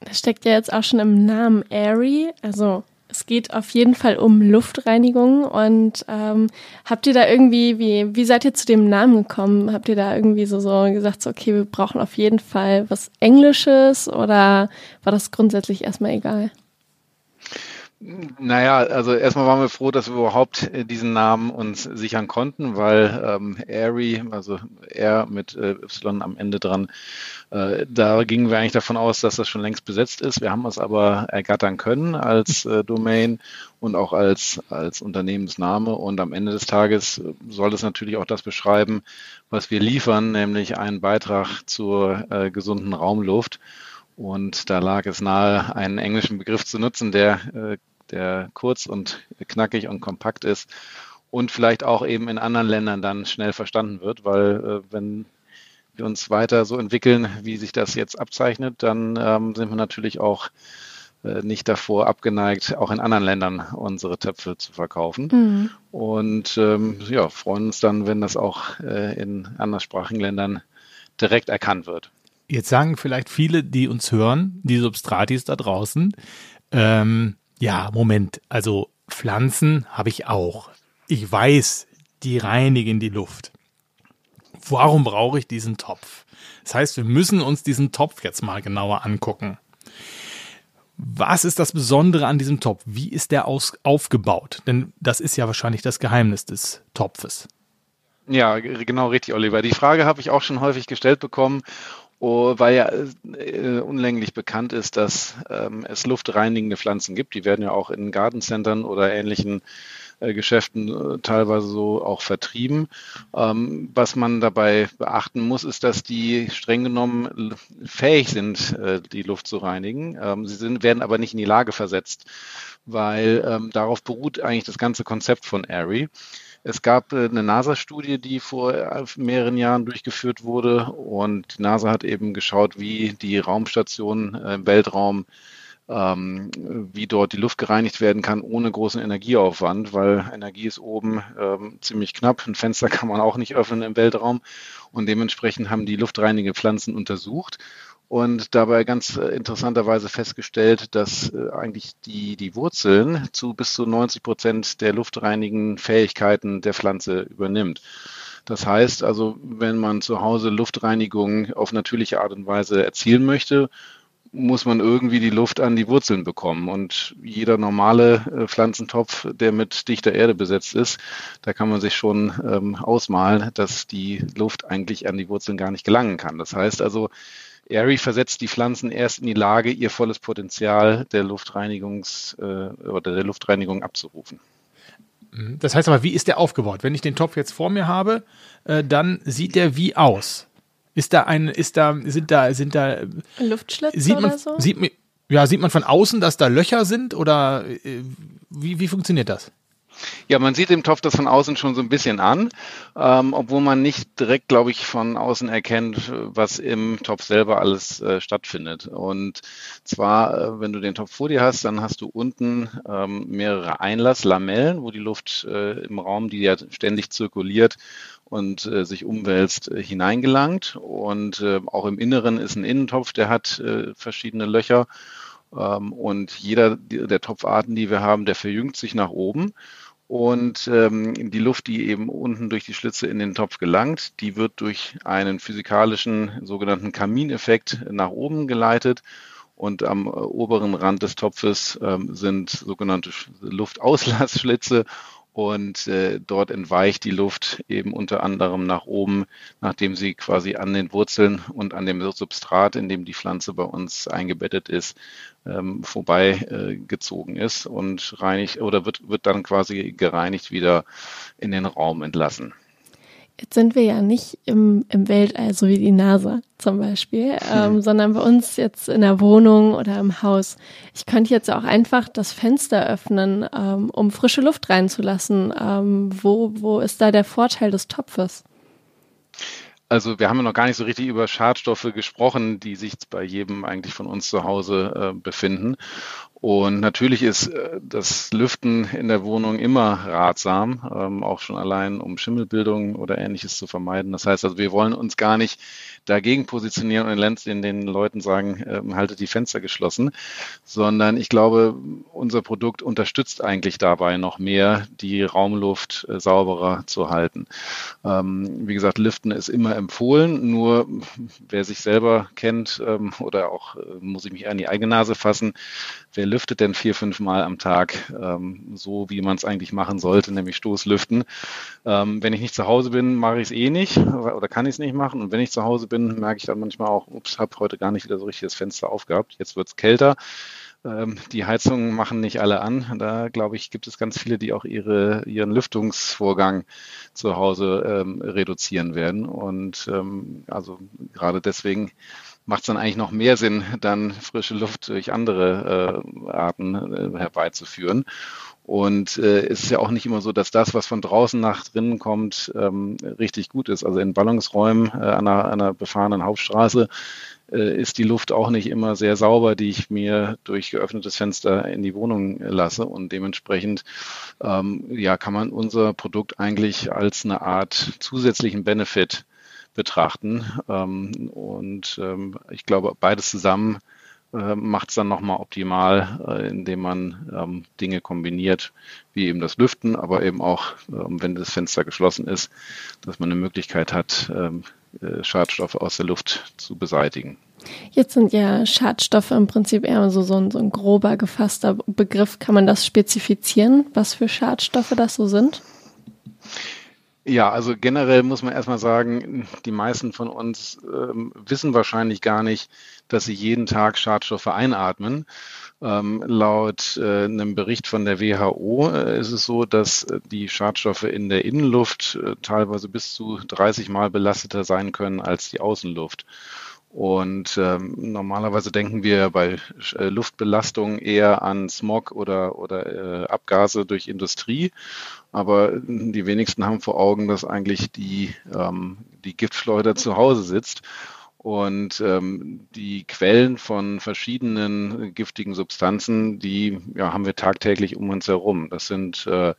Das steckt ja jetzt auch schon im Namen Airy, also es geht auf jeden Fall um Luftreinigung und ähm, habt ihr da irgendwie, wie, wie seid ihr zu dem Namen gekommen? Habt ihr da irgendwie so, so gesagt, so, okay, wir brauchen auf jeden Fall was Englisches oder war das grundsätzlich erstmal egal? Naja, also erstmal waren wir froh, dass wir überhaupt äh, diesen Namen uns sichern konnten, weil ähm, Airy, also R mit äh, Y am Ende dran, äh, da gingen wir eigentlich davon aus, dass das schon längst besetzt ist. Wir haben es aber ergattern können als äh, Domain und auch als, als Unternehmensname. Und am Ende des Tages soll es natürlich auch das beschreiben, was wir liefern, nämlich einen Beitrag zur äh, gesunden Raumluft. Und da lag es nahe, einen englischen Begriff zu nutzen, der äh, der kurz und knackig und kompakt ist und vielleicht auch eben in anderen Ländern dann schnell verstanden wird, weil äh, wenn wir uns weiter so entwickeln, wie sich das jetzt abzeichnet, dann ähm, sind wir natürlich auch äh, nicht davor abgeneigt, auch in anderen Ländern unsere Töpfe zu verkaufen. Mhm. Und ähm, ja, freuen uns dann, wenn das auch äh, in anderssprachigen Ländern direkt erkannt wird. Jetzt sagen vielleicht viele, die uns hören, die Substratis da draußen, ähm, ja, Moment. Also Pflanzen habe ich auch. Ich weiß, die reinigen die Luft. Warum brauche ich diesen Topf? Das heißt, wir müssen uns diesen Topf jetzt mal genauer angucken. Was ist das Besondere an diesem Topf? Wie ist der aus, aufgebaut? Denn das ist ja wahrscheinlich das Geheimnis des Topfes. Ja, genau richtig, Oliver. Die Frage habe ich auch schon häufig gestellt bekommen weil ja äh, unlänglich bekannt ist, dass ähm, es luftreinigende Pflanzen gibt. Die werden ja auch in Gartencentern oder ähnlichen äh, Geschäften äh, teilweise so auch vertrieben. Ähm, was man dabei beachten muss, ist, dass die streng genommen fähig sind, äh, die Luft zu reinigen. Ähm, sie sind, werden aber nicht in die Lage versetzt, weil ähm, darauf beruht eigentlich das ganze Konzept von Airy. Es gab äh, eine NASA-Studie, die vor äh, mehreren Jahren durchgeführt wurde. Und die NASA hat eben geschaut, wie die Raumstationen äh, im Weltraum ähm, wie dort die Luft gereinigt werden kann ohne großen Energieaufwand, weil Energie ist oben ähm, ziemlich knapp. Ein Fenster kann man auch nicht öffnen im Weltraum. Und dementsprechend haben die luftreinige Pflanzen untersucht und dabei ganz äh, interessanterweise festgestellt, dass äh, eigentlich die, die Wurzeln zu bis zu 90 Prozent der luftreinigen Fähigkeiten der Pflanze übernimmt. Das heißt also, wenn man zu Hause Luftreinigung auf natürliche Art und Weise erzielen möchte, muss man irgendwie die Luft an die Wurzeln bekommen. Und jeder normale äh, Pflanzentopf, der mit dichter Erde besetzt ist, da kann man sich schon ähm, ausmalen, dass die Luft eigentlich an die Wurzeln gar nicht gelangen kann. Das heißt also, Airy versetzt die Pflanzen erst in die Lage, ihr volles Potenzial der Luftreinigungs äh, oder der Luftreinigung abzurufen. Mhm. Das heißt aber, wie ist der aufgebaut? Wenn ich den Topf jetzt vor mir habe, äh, dann sieht der wie aus? Ist da ein, ist da, sind da, sind da Luftschlitze sieht man, oder so? Sieht, ja, sieht man von außen, dass da Löcher sind oder äh, wie, wie funktioniert das? Ja, man sieht dem Topf das von außen schon so ein bisschen an, ähm, obwohl man nicht direkt, glaube ich, von außen erkennt, was im Topf selber alles äh, stattfindet. Und zwar, äh, wenn du den Topf vor dir hast, dann hast du unten ähm, mehrere Einlasslamellen, wo die Luft äh, im Raum, die ja ständig zirkuliert und äh, sich umwälzt, äh, hineingelangt. Und äh, auch im Inneren ist ein Innentopf, der hat verschiedene Löcher. Ähm, und jeder der Topfarten, die wir haben, der verjüngt sich nach oben. Und ähm, die Luft, die eben unten durch die Schlitze in den Topf gelangt, die wird durch einen physikalischen sogenannten Kamineffekt nach oben geleitet. Und am äh, oberen Rand des Topfes ähm, sind sogenannte Luftauslassschlitze. Und äh, dort entweicht die Luft eben unter anderem nach oben, nachdem sie quasi an den Wurzeln und an dem Substrat, in dem die Pflanze bei uns eingebettet ist, ähm, vorbei äh, ist und reinigt oder wird, wird dann quasi gereinigt wieder in den Raum entlassen. Jetzt sind wir ja nicht im, im Weltall, so wie die NASA zum Beispiel, ähm, hm. sondern bei uns jetzt in der Wohnung oder im Haus. Ich könnte jetzt auch einfach das Fenster öffnen, ähm, um frische Luft reinzulassen. Ähm, wo, wo ist da der Vorteil des Topfes? Also wir haben noch gar nicht so richtig über Schadstoffe gesprochen, die sich bei jedem eigentlich von uns zu Hause äh, befinden. Und natürlich ist äh, das Lüften in der Wohnung immer ratsam, ähm, auch schon allein, um Schimmelbildung oder ähnliches zu vermeiden. Das heißt also, wir wollen uns gar nicht dagegen positionieren und den, den Leuten sagen, ähm, haltet die Fenster geschlossen, sondern ich glaube, unser Produkt unterstützt eigentlich dabei noch mehr, die Raumluft äh, sauberer zu halten. Ähm, wie gesagt, Lüften ist immer empfohlen, nur wer sich selber kennt oder auch äh, muss ich mich an die eigene Nase fassen, wer lüftet denn vier, fünf Mal am Tag ähm, so, wie man es eigentlich machen sollte, nämlich Stoßlüften. Ähm, wenn ich nicht zu Hause bin, mache ich es eh nicht oder kann ich es nicht machen. Und wenn ich zu Hause bin, merke ich dann manchmal auch, ups, habe heute gar nicht wieder so richtig das Fenster aufgehabt. Jetzt wird es kälter. Ähm, die Heizungen machen nicht alle an. Da glaube ich, gibt es ganz viele, die auch ihre, ihren Lüftungsvorgang zu Hause ähm, reduzieren werden. Und ähm, also gerade deswegen macht es dann eigentlich noch mehr Sinn, dann frische Luft durch andere äh, Arten äh, herbeizuführen. Und äh, es ist ja auch nicht immer so, dass das, was von draußen nach drinnen kommt, ähm, richtig gut ist. Also in Ballungsräumen äh, an, einer, einer befahrenen Hauptstraße äh, ist die Luft auch nicht immer sehr sauber, die ich mir durch geöffnetes Fenster in die Wohnung lasse. Und dementsprechend ähm, ja, kann man unser Produkt eigentlich als eine Art zusätzlichen Benefit betrachten. Ähm, und ähm, ich glaube, beides zusammen äh, macht es dann nochmal optimal, äh, indem man ähm, Dinge kombiniert, wie eben das Lüften, aber eben auch, wenn das Fenster geschlossen ist, dass man eine Möglichkeit hat, äh, Schadstoffe aus der Luft zu beseitigen. Jetzt sind ja Schadstoffe im Prinzip eher so, so, ein, so ein grober gefasster Begriff. Kann man das spezifizieren, was für Schadstoffe das so sind? Ja, also generell muss man erstmal sagen, die meisten von uns ähm, wissen wahrscheinlich gar nicht, dass sie jeden Tag Schadstoffe einatmen. Ähm, laut äh, einem Bericht von der WHO äh, ist es so, dass äh, die Schadstoffe in der Innenluft äh, teilweise bis zu 30 Mal belasteter sein können als die Außenluft. Und ähm, normalerweise denken wir bei äh, Luftbelastung eher an Smog oder, oder äh, Abgase durch Industrie. Aber die wenigsten haben vor Augen, dass eigentlich die, ähm, die Giftschleuder zu Hause sitzt. Und ähm, die Quellen von verschiedenen giftigen Substanzen, die ja, haben wir tagtäglich um uns herum. Das sind äh, äh,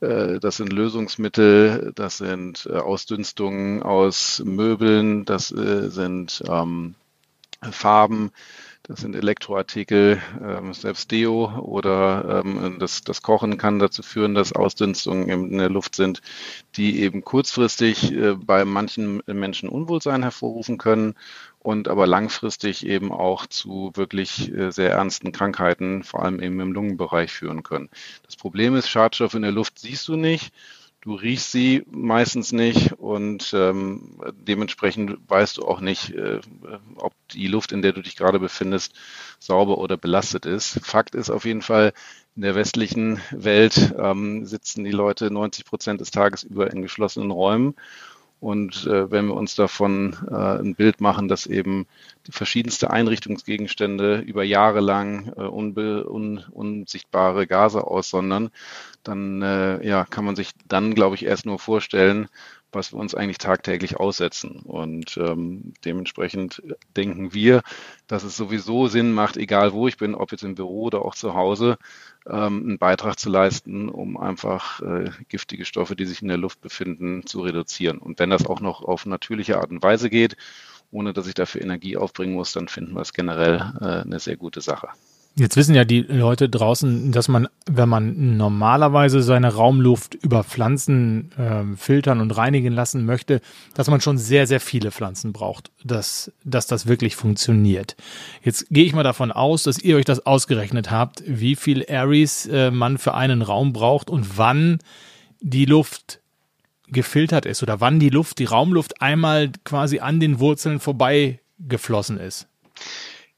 das sind Lösungsmittel, das sind äh, Ausdünstungen aus Möbeln, das äh, sind ähm, Farben, das sind Elektroartikel, ähm, selbst Deo oder ähm, das, das Kochen kann dazu führen, dass Ausdünstungen in der Luft sind, die eben kurzfristig äh, bei manchen Menschen Unwohlsein hervorrufen können und aber langfristig eben auch zu wirklich äh, sehr ernsten Krankheiten, vor allem eben im Lungenbereich führen können. Das Problem ist, Schadstoffe in der Luft siehst du nicht. Du riechst sie meistens nicht und ähm, dementsprechend weißt du auch nicht, äh, ob die Luft, in der du dich gerade befindest, sauber oder belastet ist. Fakt ist auf jeden Fall, in der westlichen Welt ähm, sitzen die Leute 90 Prozent des Tages über in geschlossenen Räumen und äh, wenn wir uns davon äh, ein Bild machen, dass eben die verschiedenste Einrichtungsgegenstände über Jahre lang äh, unbe un unsichtbare Gase aussondern, dann äh, ja, kann man sich dann, glaube ich, erst nur vorstellen, was wir uns eigentlich tagtäglich aussetzen. Und ähm, dementsprechend denken wir, dass es sowieso Sinn macht, egal wo ich bin, ob jetzt im Büro oder auch zu Hause, ähm, einen Beitrag zu leisten, um einfach äh, giftige Stoffe, die sich in der Luft befinden, zu reduzieren. Und wenn das auch noch auf natürliche Art und Weise geht, ohne dass ich dafür Energie aufbringen muss, dann finden wir es generell äh, eine sehr gute Sache. Jetzt wissen ja die Leute draußen, dass man, wenn man normalerweise seine Raumluft über Pflanzen äh, filtern und reinigen lassen möchte, dass man schon sehr, sehr viele Pflanzen braucht, dass, dass das wirklich funktioniert. Jetzt gehe ich mal davon aus, dass ihr euch das ausgerechnet habt, wie viel Aries äh, man für einen Raum braucht und wann die Luft gefiltert ist oder wann die Luft, die Raumluft einmal quasi an den Wurzeln vorbei geflossen ist.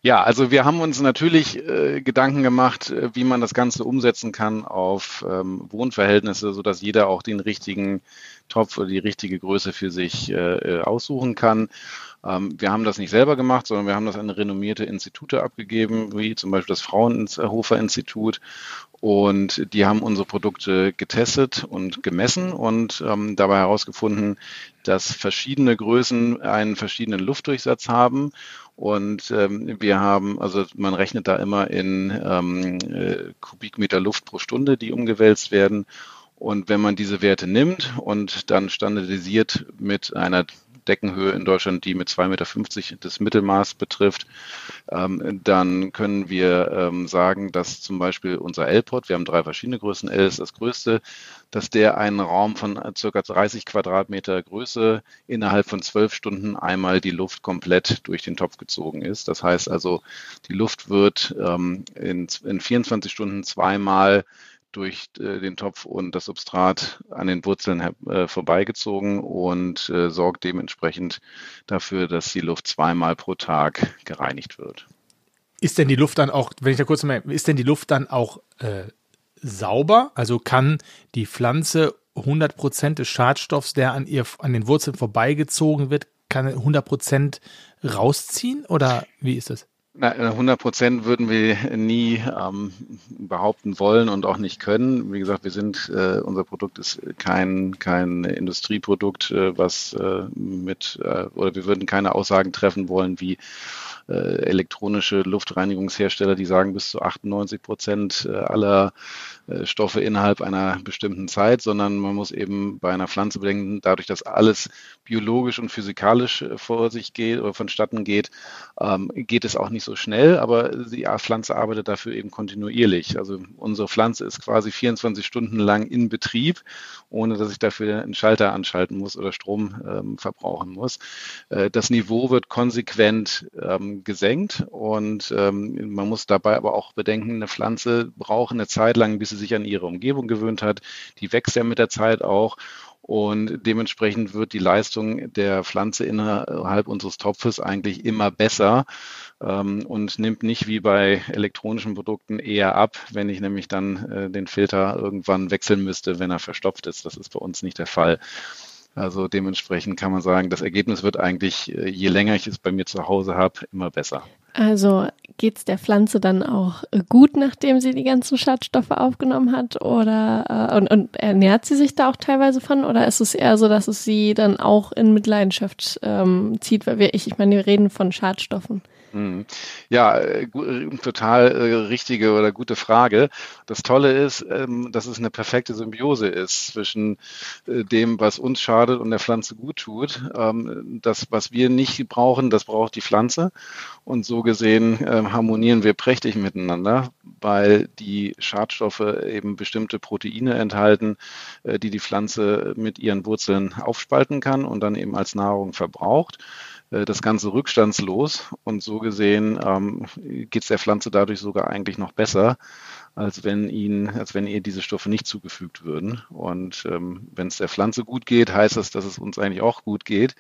Ja, also wir haben uns natürlich äh, Gedanken gemacht, äh, wie man das Ganze umsetzen kann auf ähm, Wohnverhältnisse, so dass jeder auch den richtigen Topf oder die richtige Größe für sich äh, äh aussuchen kann. Ähm, wir haben das nicht selber gemacht, sondern wir haben das an renommierte Institute abgegeben, wie zum Beispiel das Fraunhofer Institut. Und die haben unsere Produkte getestet und gemessen und ähm, dabei herausgefunden, dass verschiedene Größen einen verschiedenen Luftdurchsatz haben und ähm, wir haben, also man rechnet da immer in ähm, äh, Kubikmeter Luft pro Stunde, die umgewälzt werden. Und wenn man diese Werte nimmt und dann standardisiert mit einer Deckenhöhe in Deutschland, die mit 2,50 Meter das Mittelmaß betrifft, ähm, dann können wir ähm, sagen, dass zum Beispiel unser L-Pod, wir haben drei verschiedene Größen, L ist das größte, dass der einen Raum von circa 30 Quadratmeter Größe innerhalb von zwölf Stunden einmal die Luft komplett durch den Topf gezogen ist. Das heißt also, die Luft wird ähm, in, in 24 Stunden zweimal durch äh, den Topf und das Substrat an den Wurzeln äh, vorbeigezogen und äh, sorgt dementsprechend dafür, dass die Luft zweimal pro Tag gereinigt wird. Ist denn die Luft dann auch, wenn ich da kurz mal, ist denn die Luft dann auch äh, sauber? Also kann die Pflanze 100% des Schadstoffs, der an ihr an den Wurzeln vorbeigezogen wird, kann 100% rausziehen oder wie ist das? Na, 100 Prozent würden wir nie ähm, behaupten wollen und auch nicht können. Wie gesagt, wir sind, äh, unser Produkt ist kein, kein Industrieprodukt, äh, was äh, mit, äh, oder wir würden keine Aussagen treffen wollen wie äh, elektronische Luftreinigungshersteller, die sagen bis zu 98 Prozent äh, aller äh, Stoffe innerhalb einer bestimmten Zeit, sondern man muss eben bei einer Pflanze bedenken, dadurch, dass alles biologisch und physikalisch äh, vor sich geht oder vonstatten geht, ähm, geht es auch nicht so schnell, aber die Pflanze arbeitet dafür eben kontinuierlich. Also unsere Pflanze ist quasi 24 Stunden lang in Betrieb, ohne dass ich dafür einen Schalter anschalten muss oder Strom ähm, verbrauchen muss. Äh, das Niveau wird konsequent ähm, gesenkt und ähm, man muss dabei aber auch bedenken, eine Pflanze braucht eine Zeit lang, bis sie sich an ihre Umgebung gewöhnt hat. Die wächst ja mit der Zeit auch. Und dementsprechend wird die Leistung der Pflanze innerhalb unseres Topfes eigentlich immer besser ähm, und nimmt nicht wie bei elektronischen Produkten eher ab, wenn ich nämlich dann äh, den Filter irgendwann wechseln müsste, wenn er verstopft ist. Das ist bei uns nicht der Fall. Also dementsprechend kann man sagen, das Ergebnis wird eigentlich, äh, je länger ich es bei mir zu Hause habe, immer besser. Also geht es der Pflanze dann auch äh, gut, nachdem sie die ganzen Schadstoffe aufgenommen hat? Oder äh, und, und, ernährt sie sich da auch teilweise von? Oder ist es eher so, dass es sie dann auch in Mitleidenschaft ähm, zieht? Weil wir, ich, ich meine, wir reden von Schadstoffen. Mhm. Ja, äh, äh, total äh, richtige oder gute Frage. Das Tolle ist, ähm, dass es eine perfekte Symbiose ist zwischen dem, was uns schadet und der Pflanze gut tut. Ähm, das, was wir nicht brauchen, das braucht die Pflanze. Und so gesehen ähm, harmonieren wir prächtig miteinander, weil die Schadstoffe eben bestimmte Proteine enthalten, die die Pflanze mit ihren Wurzeln aufspalten kann und dann eben als Nahrung verbraucht. Äh, das Ganze rückstandslos und so gesehen ähm, geht es der Pflanze dadurch sogar eigentlich noch besser, als wenn ihnen, als wenn ihr diese Stoffe nicht zugefügt würden. Und ähm, wenn es der Pflanze gut geht, heißt das, dass es uns eigentlich auch gut geht,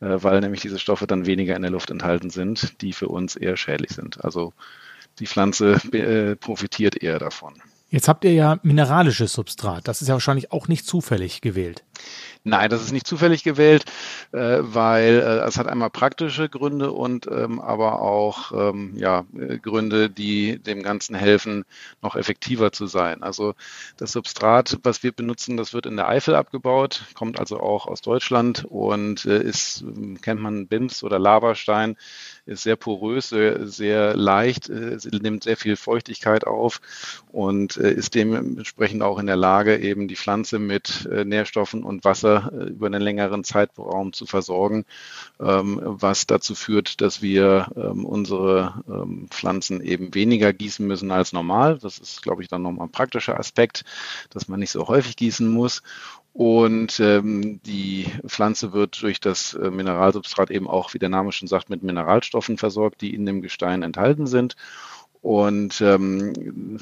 äh, weil nämlich diese Stoffe dann weniger in der Luft enthalten sind, die für uns eher schädlich sind. Also die Pflanze äh, profitiert eher davon. Jetzt habt ihr ja mineralisches Substrat. Das ist ja wahrscheinlich auch nicht zufällig gewählt. Nein, das ist nicht zufällig gewählt, äh, weil äh, es hat einmal praktische Gründe und ähm, aber auch ähm, ja, äh, Gründe, die dem Ganzen helfen, noch effektiver zu sein. Also das Substrat, was wir benutzen, das wird in der Eifel abgebaut, kommt also auch aus Deutschland und ist, kennt man BIMS oder Lavastein, ist sehr porös, sehr, sehr leicht, äh, nimmt sehr viel Feuchtigkeit auf und äh, ist dementsprechend auch in der Lage, eben die Pflanze mit äh, Nährstoffen und Wasser äh, über einen längeren Zeitraum zu versorgen, ähm, was dazu führt, dass wir ähm, unsere ähm, Pflanzen eben weniger gießen müssen als normal. Das ist, glaube ich, dann nochmal ein praktischer Aspekt, dass man nicht so häufig gießen muss. Und ähm, die Pflanze wird durch das äh, Mineralsubstrat eben auch, wie der Name schon sagt, mit Mineralstoffen versorgt, die in dem Gestein enthalten sind. Und ähm,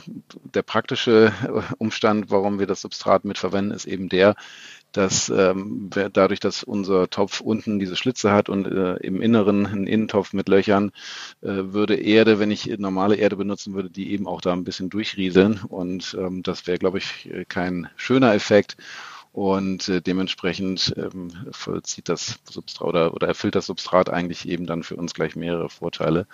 der praktische Umstand, warum wir das Substrat mitverwenden, ist eben der, dass ähm, dadurch, dass unser Topf unten diese Schlitze hat und äh, im Inneren ein Innentopf mit Löchern, äh, würde Erde, wenn ich normale Erde benutzen würde, die eben auch da ein bisschen durchrieseln. Und ähm, das wäre, glaube ich, kein schöner Effekt. Und äh, dementsprechend ähm, vollzieht das Substrat oder, oder erfüllt das Substrat eigentlich eben dann für uns gleich mehrere Vorteile.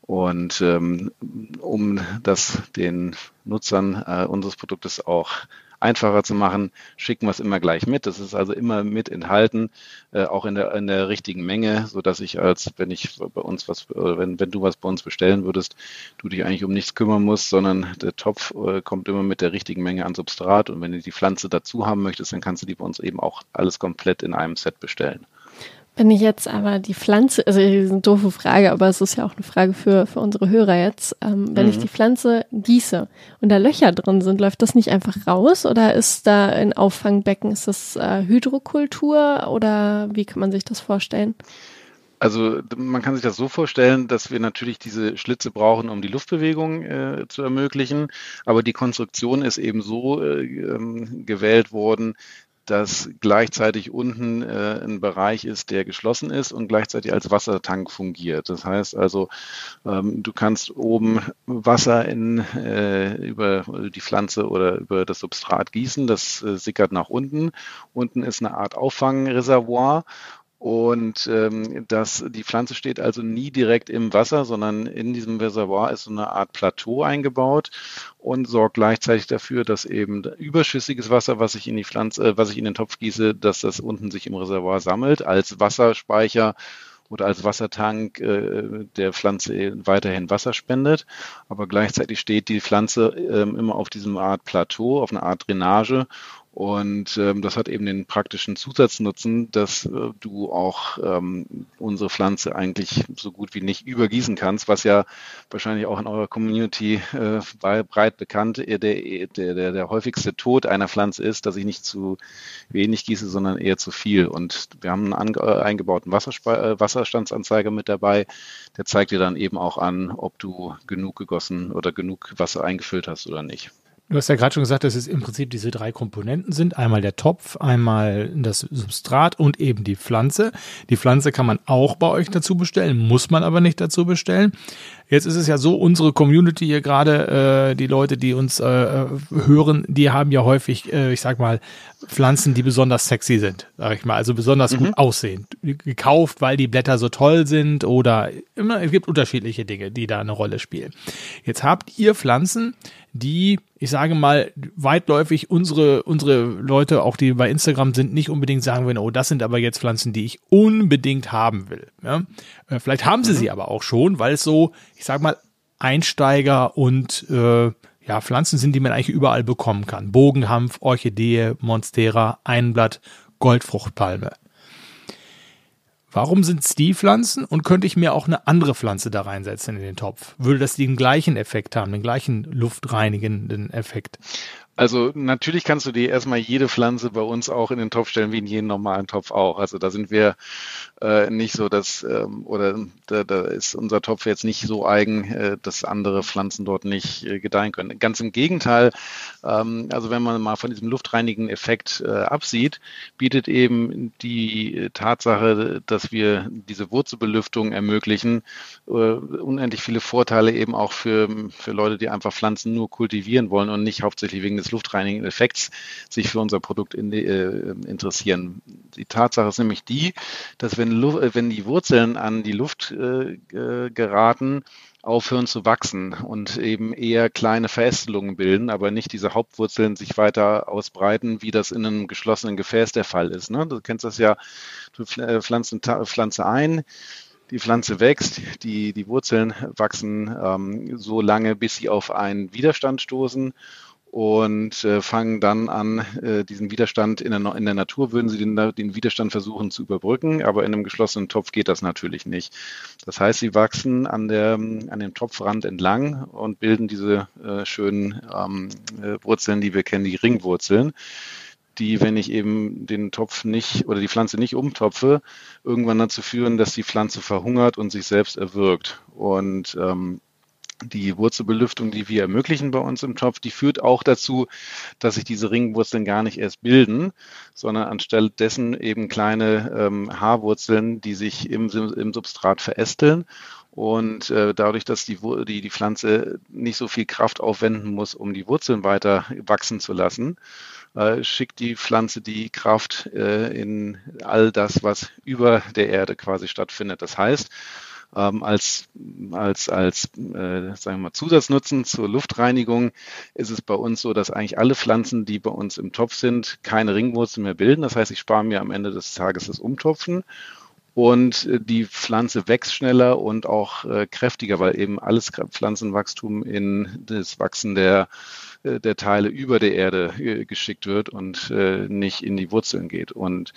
Und ähm, um das den Nutzern äh, unseres Produktes auch einfacher zu machen, schicken wir es immer gleich mit. Das ist also immer mit enthalten, äh, auch in der, in der richtigen Menge, so dass ich als, wenn ich bei uns was, äh, wenn, wenn du was bei uns bestellen würdest, du dich eigentlich um nichts kümmern musst, sondern der Topf äh, kommt immer mit der richtigen Menge an Substrat und wenn du die Pflanze dazu haben möchtest, dann kannst du die bei uns eben auch alles komplett in einem Set bestellen. Wenn ich jetzt aber die Pflanze, also das ist eine doofe Frage, aber es ist ja auch eine Frage für, für unsere Hörer jetzt. Ähm, wenn mhm. ich die Pflanze gieße und da Löcher drin sind, läuft das nicht einfach raus oder ist da ein Auffangbecken? Ist das äh, Hydrokultur oder wie kann man sich das vorstellen? Also man kann sich das so vorstellen, dass wir natürlich diese Schlitze brauchen, um die Luftbewegung äh, zu ermöglichen. Aber die Konstruktion ist eben so äh, ähm, gewählt worden, dass gleichzeitig unten äh, ein Bereich ist, der geschlossen ist und gleichzeitig als Wassertank fungiert. Das heißt also, ähm, du kannst oben Wasser in, äh, über die Pflanze oder über das Substrat gießen, das äh, sickert nach unten. Unten ist eine Art Auffangreservoir und ähm, das, die Pflanze steht also nie direkt im Wasser, sondern in diesem Reservoir ist so eine Art Plateau eingebaut und sorgt gleichzeitig dafür, dass eben überschüssiges Wasser, was ich in die Pflanze, äh, was ich in den Topf gieße, dass das unten sich im Reservoir sammelt, als Wasserspeicher oder als Wassertank äh, der Pflanze weiterhin Wasser spendet. Aber gleichzeitig steht die Pflanze äh, immer auf diesem Art Plateau, auf einer Art Drainage und ähm, das hat eben den praktischen Zusatznutzen, dass äh, du auch ähm, unsere Pflanze eigentlich so gut wie nicht übergießen kannst, was ja wahrscheinlich auch in eurer Community äh, breit bekannt der, der, der, der häufigste Tod einer Pflanze ist, dass ich nicht zu wenig gieße, sondern eher zu viel. Und wir haben einen äh, eingebauten Wasserspe äh, Wasserstandsanzeiger mit dabei, der zeigt dir dann eben auch an, ob du genug gegossen oder genug Wasser eingefüllt hast oder nicht. Du hast ja gerade schon gesagt, dass es im Prinzip diese drei Komponenten sind. Einmal der Topf, einmal das Substrat und eben die Pflanze. Die Pflanze kann man auch bei euch dazu bestellen, muss man aber nicht dazu bestellen. Jetzt ist es ja so, unsere Community hier gerade, äh, die Leute, die uns äh, hören, die haben ja häufig, äh, ich sag mal, Pflanzen, die besonders sexy sind, sag ich mal, also besonders mhm. gut aussehen. Gekauft, weil die Blätter so toll sind oder immer, es gibt unterschiedliche Dinge, die da eine Rolle spielen. Jetzt habt ihr Pflanzen, die, ich sage mal, weitläufig unsere, unsere Leute, auch die bei Instagram sind, nicht unbedingt sagen würden, oh, das sind aber jetzt Pflanzen, die ich unbedingt haben will. Ja? Äh, vielleicht haben sie mhm. sie aber auch schon, weil es so, ich sag mal, Einsteiger und äh, ja, Pflanzen sind, die man eigentlich überall bekommen kann. Bogenhanf, Orchidee, Monstera, Einblatt, Goldfruchtpalme. Warum sind es die Pflanzen und könnte ich mir auch eine andere Pflanze da reinsetzen in den Topf? Würde das den gleichen Effekt haben, den gleichen luftreinigenden Effekt? Also natürlich kannst du dir erstmal jede Pflanze bei uns auch in den Topf stellen, wie in jeden normalen Topf auch. Also da sind wir äh, nicht so, dass, ähm, oder da, da ist unser Topf jetzt nicht so eigen, äh, dass andere Pflanzen dort nicht äh, gedeihen können. Ganz im Gegenteil, ähm, also wenn man mal von diesem luftreinigen Effekt äh, absieht, bietet eben die Tatsache, dass wir diese Wurzelbelüftung ermöglichen, äh, unendlich viele Vorteile eben auch für, für Leute, die einfach Pflanzen nur kultivieren wollen und nicht hauptsächlich wegen des luftreinigenden Effekts sich für unser Produkt in, äh, interessieren. Die Tatsache ist nämlich die, dass wenn wenn, wenn die Wurzeln an die Luft äh, geraten, aufhören zu wachsen und eben eher kleine Verästelungen bilden, aber nicht diese Hauptwurzeln sich weiter ausbreiten, wie das in einem geschlossenen Gefäß der Fall ist. Ne? Du kennst das ja, du äh, pflanzt eine Pflanze ein, die Pflanze wächst, die, die Wurzeln wachsen ähm, so lange, bis sie auf einen Widerstand stoßen und äh, fangen dann an, äh, diesen Widerstand in der, in der Natur würden sie den, den Widerstand versuchen zu überbrücken, aber in einem geschlossenen Topf geht das natürlich nicht. Das heißt, sie wachsen an, der, an dem Topfrand entlang und bilden diese äh, schönen ähm, äh, Wurzeln, die wir kennen, die Ringwurzeln die, wenn ich eben den Topf nicht oder die Pflanze nicht umtopfe, irgendwann dazu führen, dass die Pflanze verhungert und sich selbst erwürgt. Und ähm, die Wurzelbelüftung, die wir ermöglichen bei uns im Topf, die führt auch dazu, dass sich diese Ringwurzeln gar nicht erst bilden, sondern anstelle dessen eben kleine ähm, Haarwurzeln, die sich im, im Substrat verästeln. Und äh, dadurch, dass die, die, die Pflanze nicht so viel Kraft aufwenden muss, um die Wurzeln weiter wachsen zu lassen, äh, schickt die Pflanze die Kraft äh, in all das, was über der Erde quasi stattfindet. Das heißt, ähm, als, als, als äh, sagen wir mal, Zusatznutzen zur Luftreinigung ist es bei uns so, dass eigentlich alle Pflanzen, die bei uns im Topf sind, keine Ringwurzeln mehr bilden. Das heißt, ich spare mir am Ende des Tages das Umtopfen und äh, die Pflanze wächst schneller und auch äh, kräftiger, weil eben alles Pflanzenwachstum in das Wachsen der der Teile über der Erde äh, geschickt wird und äh, nicht in die Wurzeln geht. Und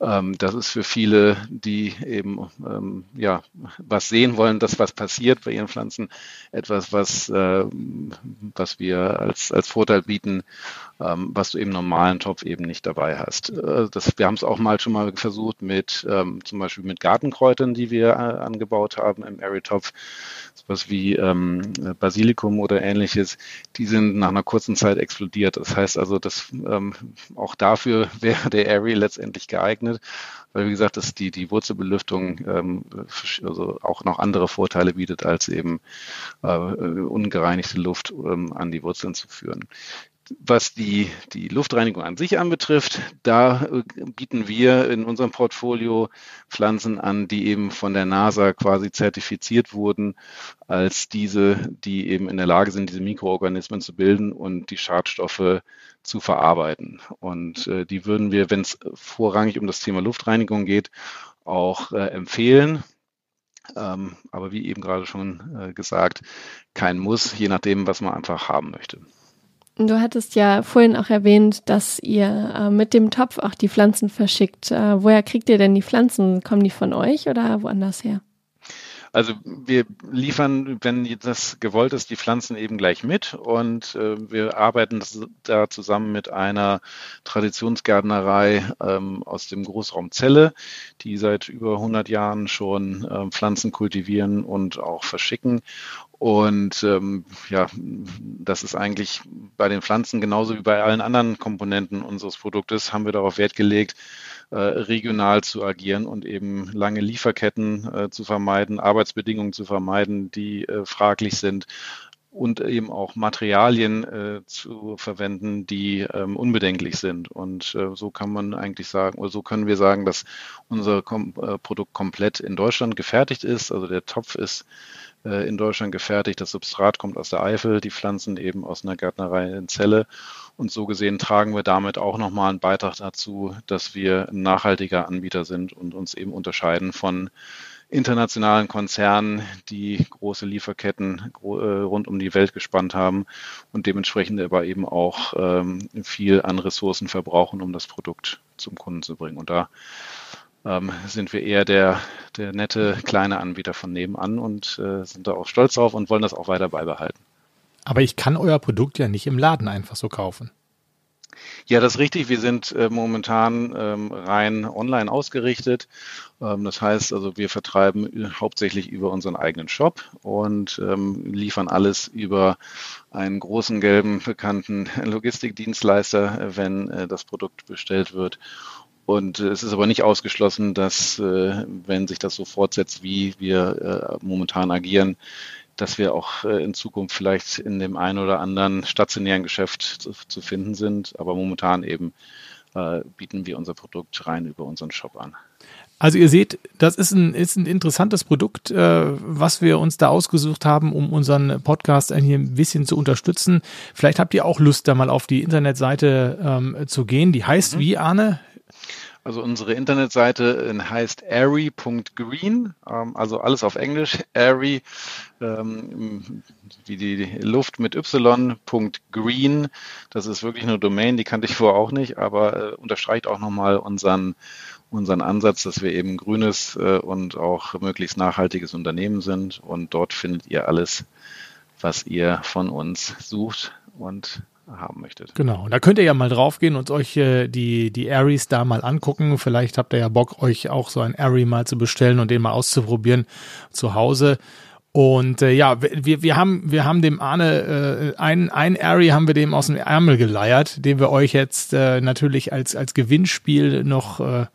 ähm, das ist für viele, die eben ähm, ja was sehen wollen, das was passiert bei ihren Pflanzen, etwas, was äh, was wir als als Vorteil bieten, ähm, was du im normalen Topf eben nicht dabei hast. Äh, das, wir haben es auch mal schon mal versucht mit ähm, zum Beispiel mit Gartenkräutern, die wir äh, angebaut haben im Airy-Topf, sowas wie ähm, Basilikum oder ähnliches. Die sind nach einer kurzen Zeit explodiert. Das heißt also, dass ähm, auch dafür wäre der Airy letztendlich geeignet, weil wie gesagt, dass die, die Wurzelbelüftung ähm, also auch noch andere Vorteile bietet, als eben äh, ungereinigte Luft ähm, an die Wurzeln zu führen. Was die, die Luftreinigung an sich anbetrifft, da äh, bieten wir in unserem Portfolio Pflanzen an, die eben von der NASA quasi zertifiziert wurden, als diese, die eben in der Lage sind, diese Mikroorganismen zu bilden und die Schadstoffe zu verarbeiten. Und äh, die würden wir, wenn es vorrangig um das Thema Luftreinigung geht, auch äh, empfehlen. Ähm, aber wie eben gerade schon äh, gesagt, kein Muss, je nachdem, was man einfach haben möchte. Du hattest ja vorhin auch erwähnt, dass ihr äh, mit dem Topf auch die Pflanzen verschickt. Äh, woher kriegt ihr denn die Pflanzen? Kommen die von euch oder woanders her? Also wir liefern, wenn das gewollt ist, die Pflanzen eben gleich mit und äh, wir arbeiten da zusammen mit einer Traditionsgärtnerei ähm, aus dem Großraum Celle, die seit über 100 Jahren schon äh, Pflanzen kultivieren und auch verschicken. Und ähm, ja, das ist eigentlich bei den Pflanzen genauso wie bei allen anderen Komponenten unseres Produktes, haben wir darauf Wert gelegt, äh, regional zu agieren und eben lange Lieferketten äh, zu vermeiden, Arbeitsbedingungen zu vermeiden, die äh, fraglich sind und eben auch Materialien äh, zu verwenden, die ähm, unbedenklich sind. Und äh, so kann man eigentlich sagen, oder so können wir sagen, dass unser Kom äh, Produkt komplett in Deutschland gefertigt ist. Also der Topf ist in Deutschland gefertigt, das Substrat kommt aus der Eifel, die Pflanzen eben aus einer Gärtnerei in Celle. Und so gesehen tragen wir damit auch nochmal einen Beitrag dazu, dass wir ein nachhaltiger Anbieter sind und uns eben unterscheiden von internationalen Konzernen, die große Lieferketten äh, rund um die Welt gespannt haben und dementsprechend aber eben auch ähm, viel an Ressourcen verbrauchen, um das Produkt zum Kunden zu bringen. Und da ähm, sind wir eher der, der nette kleine Anbieter von nebenan und äh, sind da auch stolz drauf und wollen das auch weiter beibehalten. Aber ich kann euer Produkt ja nicht im Laden einfach so kaufen. Ja, das ist richtig. Wir sind äh, momentan ähm, rein online ausgerichtet. Ähm, das heißt also, wir vertreiben hauptsächlich über unseren eigenen Shop und ähm, liefern alles über einen großen gelben bekannten Logistikdienstleister, wenn äh, das Produkt bestellt wird. Und äh, es ist aber nicht ausgeschlossen, dass, äh, wenn sich das so fortsetzt, wie wir äh, momentan agieren, dass wir auch in Zukunft vielleicht in dem einen oder anderen stationären Geschäft zu, zu finden sind. Aber momentan eben äh, bieten wir unser Produkt rein über unseren Shop an. Also ihr seht, das ist ein, ist ein interessantes Produkt, äh, was wir uns da ausgesucht haben, um unseren Podcast hier ein bisschen zu unterstützen. Vielleicht habt ihr auch Lust, da mal auf die Internetseite ähm, zu gehen. Die heißt mhm. wie, Arne? Also unsere Internetseite äh, heißt airy.green, ähm, also alles auf Englisch, airy, ähm, wie die Luft mit y.green. Das ist wirklich eine Domain, die kannte ich vorher auch nicht, aber äh, unterstreicht auch nochmal unseren, unseren Ansatz, dass wir eben grünes äh, und auch möglichst nachhaltiges Unternehmen sind. Und dort findet ihr alles, was ihr von uns sucht und haben möchtet. Genau, da könnt ihr ja mal draufgehen und euch äh, die, die Aries da mal angucken. Vielleicht habt ihr ja Bock, euch auch so ein Airy mal zu bestellen und den mal auszuprobieren zu Hause. Und äh, ja, wir, wir, haben, wir haben dem Arne äh, ein, ein Airy haben wir dem aus dem Ärmel geleiert, den wir euch jetzt äh, natürlich als, als Gewinnspiel noch äh,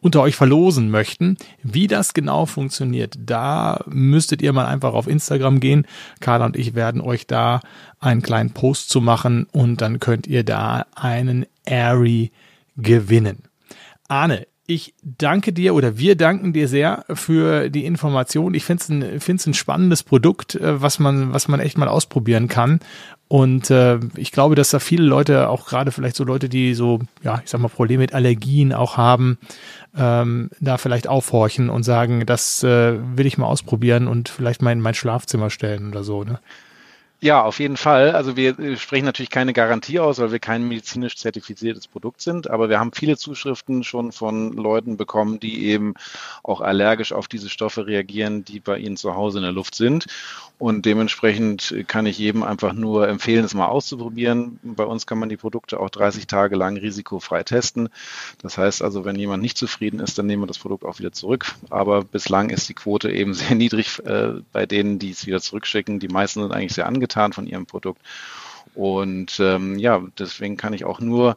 unter euch verlosen möchten. Wie das genau funktioniert, da müsstet ihr mal einfach auf Instagram gehen. Carla und ich werden euch da einen kleinen Post zu machen und dann könnt ihr da einen Airy gewinnen. Arne, ich danke dir oder wir danken dir sehr für die Information. Ich finde es ein, find's ein spannendes Produkt, äh, was man, was man echt mal ausprobieren kann. Und äh, ich glaube, dass da viele Leute, auch gerade vielleicht so Leute, die so, ja, ich sag mal, Probleme mit Allergien auch haben, ähm, da vielleicht aufhorchen und sagen, das äh, will ich mal ausprobieren und vielleicht mal in mein Schlafzimmer stellen oder so. Ne? Ja, auf jeden Fall. Also wir äh, sprechen natürlich keine Garantie aus, weil wir kein medizinisch zertifiziertes Produkt sind, aber wir haben viele Zuschriften schon von Leuten bekommen, die eben auch allergisch auf diese Stoffe reagieren, die bei ihnen zu Hause in der Luft sind. Und dementsprechend kann ich jedem einfach nur empfehlen, es mal auszuprobieren. Bei uns kann man die Produkte auch 30 Tage lang risikofrei testen. Das heißt also, wenn jemand nicht zufrieden ist, dann nehmen wir das Produkt auch wieder zurück. Aber bislang ist die Quote eben sehr niedrig äh, bei denen, die es wieder zurückschicken. Die meisten sind eigentlich sehr angetan von ihrem Produkt. Und ähm, ja, deswegen kann ich auch nur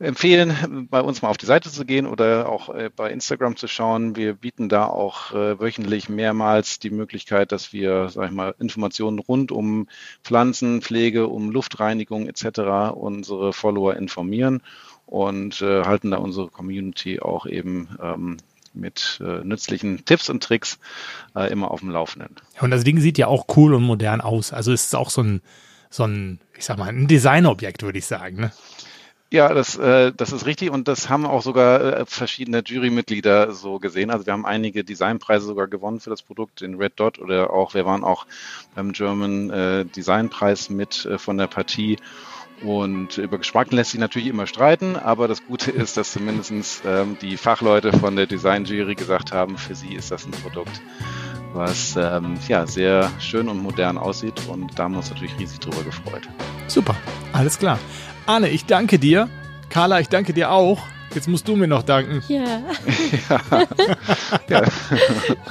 empfehlen, bei uns mal auf die Seite zu gehen oder auch äh, bei Instagram zu schauen. Wir bieten da auch äh, wöchentlich mehrmals die Möglichkeit, dass wir, sag ich mal, Informationen rund um Pflanzenpflege, um Luftreinigung etc. unsere Follower informieren und äh, halten da unsere Community auch eben ähm, mit äh, nützlichen Tipps und Tricks äh, immer auf dem Laufenden. Und das Ding sieht ja auch cool und modern aus. Also es ist auch so ein, so ein, ich sag mal, ein Designobjekt, würde ich sagen. Ne? Ja, das, äh, das ist richtig und das haben auch sogar äh, verschiedene Jurymitglieder so gesehen. Also wir haben einige Designpreise sogar gewonnen für das Produkt, den Red Dot oder auch, wir waren auch beim German äh, Designpreis mit äh, von der Partie. Und über Geschmack lässt sich natürlich immer streiten, aber das Gute ist, dass zumindest ähm, die Fachleute von der Design-Jury gesagt haben, für sie ist das ein Produkt, was ähm, ja, sehr schön und modern aussieht und da haben wir uns natürlich riesig drüber gefreut. Super, alles klar. Arne, ich danke dir. Carla, ich danke dir auch. Jetzt musst du mir noch danken. Ja. ja.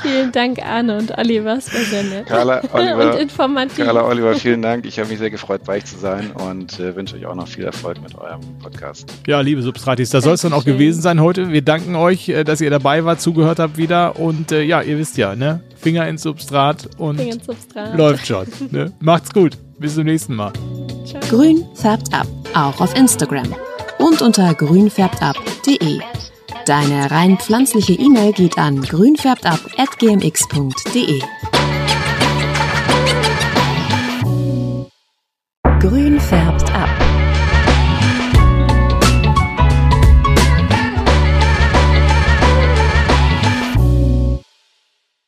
vielen Dank, Arne und Oliver. Es war sehr nett. Carla, Oliver, und informativ. Carla, Oliver, vielen Dank. Ich habe mich sehr gefreut, bei euch zu sein und äh, wünsche euch auch noch viel Erfolg mit eurem Podcast. Ja, liebe Substratis, das soll es dann auch gewesen sein heute. Wir danken euch, äh, dass ihr dabei wart, zugehört habt wieder. Und äh, ja, ihr wisst ja, ne? Finger ins Substrat und Finger ins Substrat. läuft schon. Ne? Macht's gut. Bis zum nächsten Mal. Ciao. Grün färbt ab, auch auf Instagram und unter grünfärbtab.de. Deine rein pflanzliche E-Mail geht an grünfärbtab.gmx.de. Grün färbt ab.